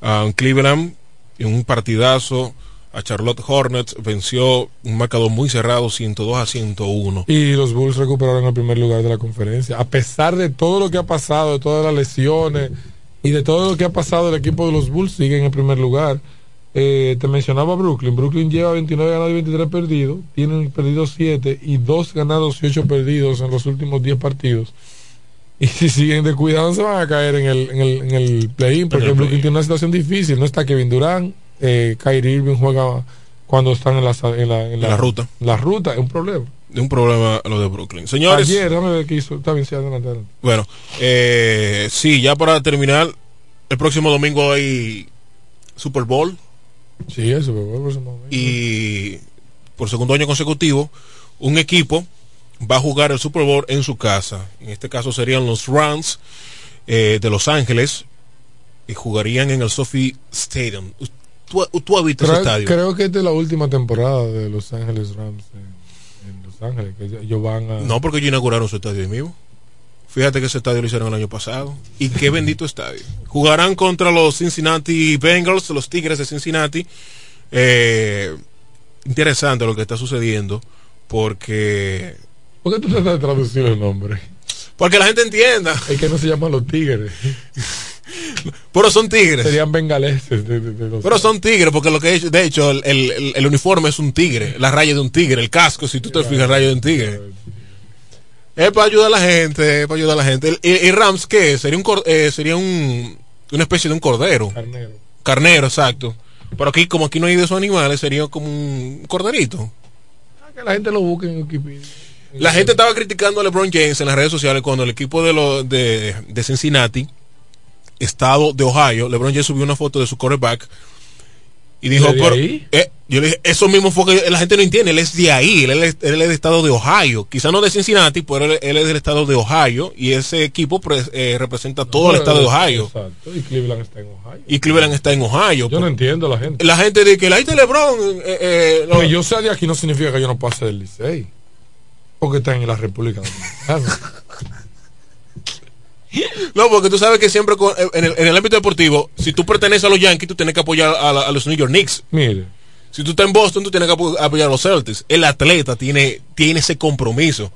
A Cleveland en un partidazo a Charlotte Hornets, venció un marcador muy cerrado, 102 a 101. Y los Bulls recuperaron el primer lugar de la conferencia. A pesar de todo lo que ha pasado, de todas las lesiones y de todo lo que ha pasado, el equipo de los Bulls sigue en el primer lugar. Eh, te mencionaba Brooklyn. Brooklyn lleva 29 ganados y 23 perdidos. Tienen perdidos 7 y 2 ganados y 8 perdidos en los últimos 10 partidos. Y si siguen de cuidado se van a caer en el, en el, en el play-in porque Brooklyn tiene una situación difícil. No está Kevin Durant, eh, Kyrie Irving juega cuando están en la, en la, ruta. La ruta es un problema. Es un problema lo de Brooklyn. Señores. Ayer, déjame ver qué hizo. Está bien, sí, adelante, Bueno, eh, sí, ya para terminar, el próximo domingo hay Super Bowl. Sí, el Super Bowl. Y por segundo año consecutivo, un equipo va a jugar el Super Bowl en su casa. En este caso serían los Rams eh, de Los Ángeles y jugarían en el Sophie Stadium. ¿Tú, visto creo, ese estadio? Creo que es la última temporada de Los Ángeles Rams Los Ángeles. Que ellos van a... No, porque ellos inauguraron su estadio mismo. Fíjate que ese estadio lo hicieron el año pasado. Y qué bendito estadio. Jugarán contra los Cincinnati Bengals, los Tigres de Cincinnati. Eh, interesante lo que está sucediendo. Porque. ¿Por qué tú tratas de traducir el nombre? Porque la gente entienda. Es que no se llaman los Tigres. Pero son tigres. Serían bengaleses. Pero son tigres, porque lo que de hecho, el, uniforme es un tigre, la raya de un tigre, el casco, si tú te fijas, raya de un tigre. Es para ayudar a la gente, para ayudar a la gente. ¿Y, Rams qué? Sería un eh, sería un, una especie de un cordero. Carnero. Carnero, exacto. Pero aquí, como aquí no hay de esos animales, sería como un corderito. Ah, que la gente lo busque en Wikipedia. La gente estaba criticando a LeBron James en las redes sociales cuando el equipo de, lo, de, de Cincinnati estado de Ohio, LeBron James subió una foto de su quarterback y dijo, eh, yo le dije, eso mismo fue que la gente no entiende, él es de ahí, él es, del estado de Ohio, quizá no de Cincinnati, pero él, es del estado de Ohio y ese equipo eh, representa todo el estado de Ohio. Exacto, y Cleveland está en Ohio. Y Cleveland está en Ohio. Yo no entiendo la gente. La gente dice que la de LeBron... Eh, que yo sea de aquí no significa que yo no pase del Licey, porque está en la República Dominicana. No, porque tú sabes que siempre eh, en el, ámbito deportivo, si tú perteneces a los Yankees, tú tienes que apoyar a, los New York Knicks. Mire. Si tú estás en Boston, tú tienes que apoyar a los Celtics. El atleta tiene, tiene ese compromiso.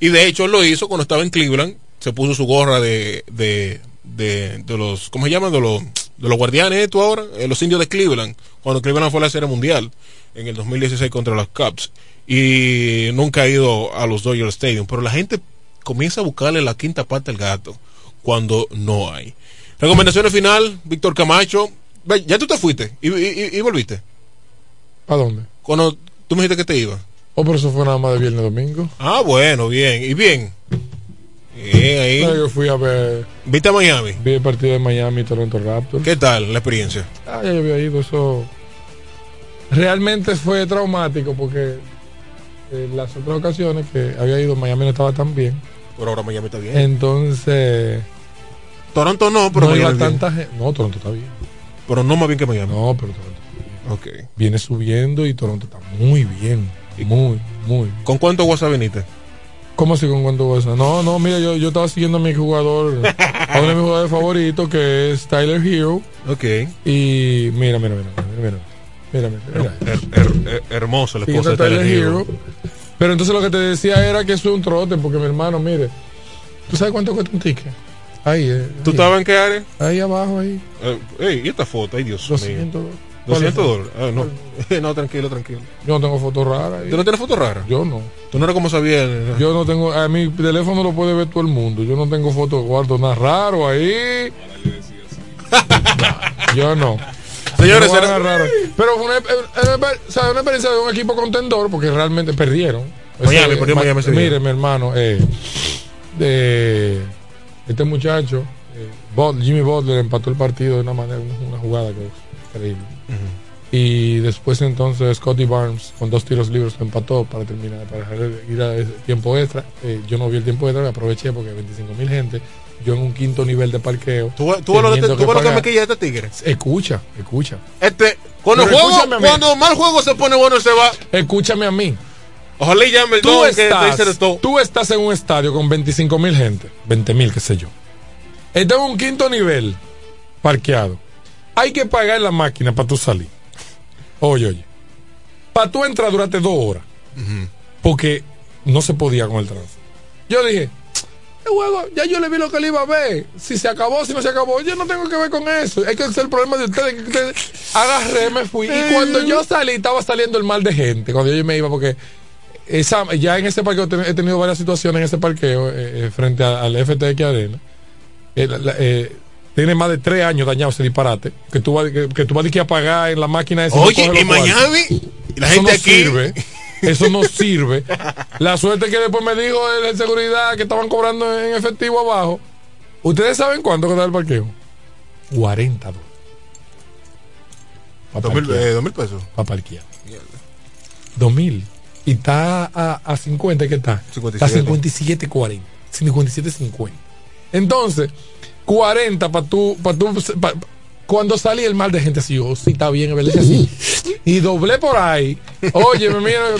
Y de hecho él lo hizo cuando estaba en Cleveland. Se puso su gorra de, de, de, los, ¿cómo se llama? De los, de los guardianes, tú ahora, eh, los indios de Cleveland. Cuando Cleveland fue a la Serie Mundial en el 2016 contra los Cubs. Y nunca ha ido a los Dodger Stadium. Pero la gente comienza a buscarle la quinta parte al gato cuando no hay. Recomendaciones final, Víctor Camacho. Ya tú te fuiste y, volviste. ¿A dónde? Cuando tú me dijiste que te ibas. Oh, pero eso fue nada más de viernes domingo. Ah, bueno, bien. ¿Y bien? Bien, ahí. yo fui a ver. ¿Viste a Miami? Vi el partido de Miami Toronto Raptors. ¿Qué tal la experiencia? Ah, ya había ido eso. Realmente fue traumático porque en las otras ocasiones que había ido Miami no estaba tan bien. Pero ahora Miami está bien. Entonces. Toronto no, pero no iba tanta gente. No, Toronto está bien. Pero no más bien que Miami. No, pero Toronto está bien. Viene subiendo y Toronto está muy bien. Muy, muy. ¿Con cuánto WhatsApp viniste? ¿Cómo así con cuánto WhatsApp? No, no, mira, yo, yo estaba siguiendo a mi jugador, a uno de mis jugadores favoritos, que es Tyler Hero. Ok. Y mira, mira, mira, mira, mira. mira, mira. hermoso el esposo de Tyler, Hero. Pero entonces lo que te decía era que eso es un trote, porque mi hermano, mire, ¿tú sabes cuánto cuesta un ticket? Ahí, eh, ¿Tú estabas en qué área? Ahí abajo, ahí. Eh, ¿Y esta foto? Ay, Dios 200 mío. 200 dólares. Ah, no. no, tranquilo, tranquilo. Yo no tengo fotos raras. ¿Tú no tienes fotos raras? Yo no. ¿Tú no eres como sabía? Yo no tengo. A mi teléfono lo puede ver todo el mundo. Yo no tengo fotos, guardo nada raro ahí. yo no. Señores, raro. Pero fue una, una, una, experiencia de un equipo contendor porque realmente perdieron. Miami, Ese, Miami mire, mi hermano, eh, de este muchacho, eh, Jimmy Butler empató el partido de una manera, una jugada que es increíble. Y después entonces Scotty Barnes con dos tiros libres lo empató para terminar, para ir a tiempo extra. Eh, yo no vi el tiempo extra, me aproveché porque 25 mil gente. Yo en un quinto nivel de parqueo. ¿Tú, tú lo, que, tú lo que me quilla este tigre? Escucha, escucha. Este, cuando, juego, cuando mal juego se pone bueno, se va. Escúchame a mí. Ojalá y llame tú, estás, tú estás en un estadio con 25 mil gente, 20 mil, qué sé yo. Estás en un quinto nivel, parqueado hay que pagar la máquina para tú salir. Oye, oye. Para tú entrar durante dos horas. Porque no se podía con el tránsito. Yo dije, el juego, ya yo le vi lo que le iba a ver. Si se acabó, si no se acabó, yo no tengo que ver con eso. Es que es el problema de ustedes. agarré, me fui. Y cuando yo salí, estaba saliendo el mal de gente. Cuando yo me iba, porque esa, ya en ese parqueo he tenido varias situaciones en ese parqueo eh, eh, frente al FTX Arena. Eh, tiene más de tres años dañado ese disparate. Que tú vas, que, tú vas a, pagar en la máquina esa. Oye, en Miami, la gente aquí. Sirve. Eso no sirve. La suerte que después me dijo el de seguridad que estaban cobrando en efectivo abajo. ¿Ustedes saben cuánto queda el parqueo? 40 dólares. ¿Dos mil, eh, mil pesos? Para parquear. Dos mil. Y está a, a 50, ¿qué está? 57. Está 57, 40. 57, 50. Entonces, 40 para tú, para tú, cuando salí el mal de gente así, yo, sí, está bien, ¿verdad? Así. Y doblé por ahí. Oye, mira,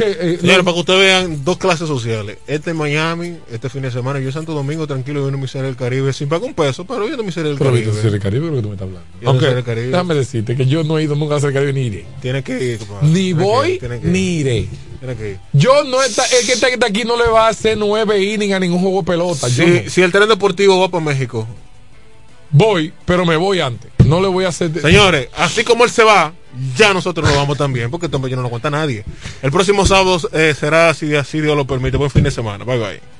eh, para que ustedes vean dos clases sociales. Este en Miami, este fin de semana, yo en Santo Domingo tranquilo viendo mi serie del Caribe sin pagar un peso, pero viendo mi serie del Caribe. Pero del Caribe, lo que tú me estás hablando. Aunque, déjame decirte que yo no he ido nunca a el Caribe ni iré. Tiene que ir. Ni voy, ni iré. Yo no está, el que está aquí no le va a hacer nueve innings a ningún juego de pelota. Si, si el tren deportivo va para México. Voy, pero me voy antes. No le voy a hacer. Señores, así como él se va, ya nosotros nos vamos también, porque esto no lo cuenta nadie. El próximo sábado eh, será, si así Dios lo permite, buen fin de semana. Bye bye.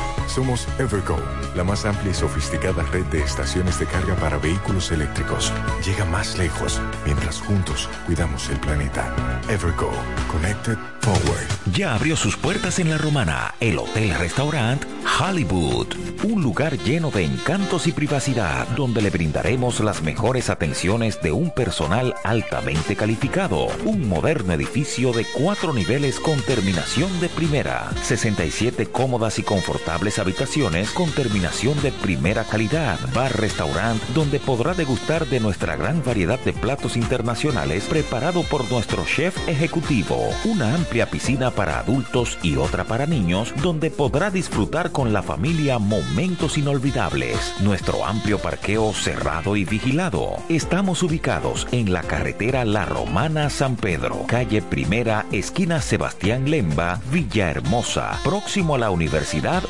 Somos Evergo, la más amplia y sofisticada red de estaciones de carga para vehículos eléctricos. Llega más lejos mientras juntos cuidamos el planeta. Evergo, Connected Forward. Ya abrió sus puertas en La Romana, el Hotel Restaurant Hollywood. Un lugar lleno de encantos y privacidad, donde le brindaremos las mejores atenciones de un personal altamente calificado. Un moderno edificio de cuatro niveles con terminación de primera. 67 cómodas y confortables habitaciones con terminación de primera calidad. Bar-restaurant donde podrá degustar de nuestra gran variedad de platos internacionales preparado por nuestro chef ejecutivo. Una amplia piscina para adultos y otra para niños donde podrá disfrutar con la familia momentos inolvidables. Nuestro amplio parqueo cerrado y vigilado. Estamos ubicados en la carretera La Romana San Pedro, calle Primera, esquina Sebastián Lemba, Villahermosa, próximo a la Universidad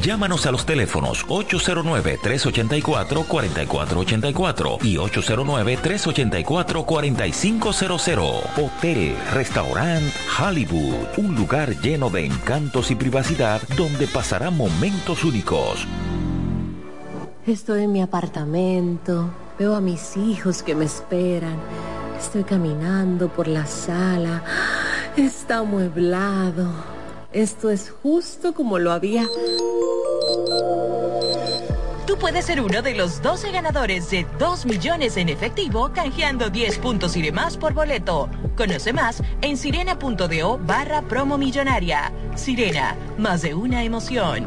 Llámanos a los teléfonos 809-384-4484 y 809-384-4500. Hotel, restaurant Hollywood, un lugar lleno de encantos y privacidad donde pasará momentos únicos. Estoy en mi apartamento, veo a mis hijos que me esperan, estoy caminando por la sala, está amueblado. Esto es justo como lo había... Tú puedes ser uno de los 12 ganadores de 2 millones en efectivo canjeando 10 puntos y demás por boleto. Conoce más en sirena.do barra promo millonaria. Sirena, más de una emoción.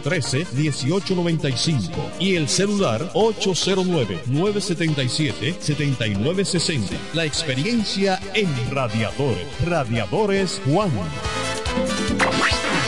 1895 y el celular 809-977-7960. La experiencia en radiadores. Radiadores Juan.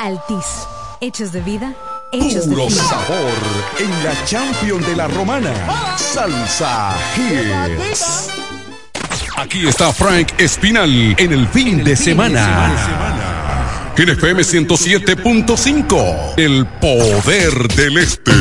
Altis. Hechos de vida. Hechos Puro de vida. sabor en la Champion de la Romana. Salsa Hits. Aquí está Frank Espinal en el fin de semana. En FM 107.5, el poder del este.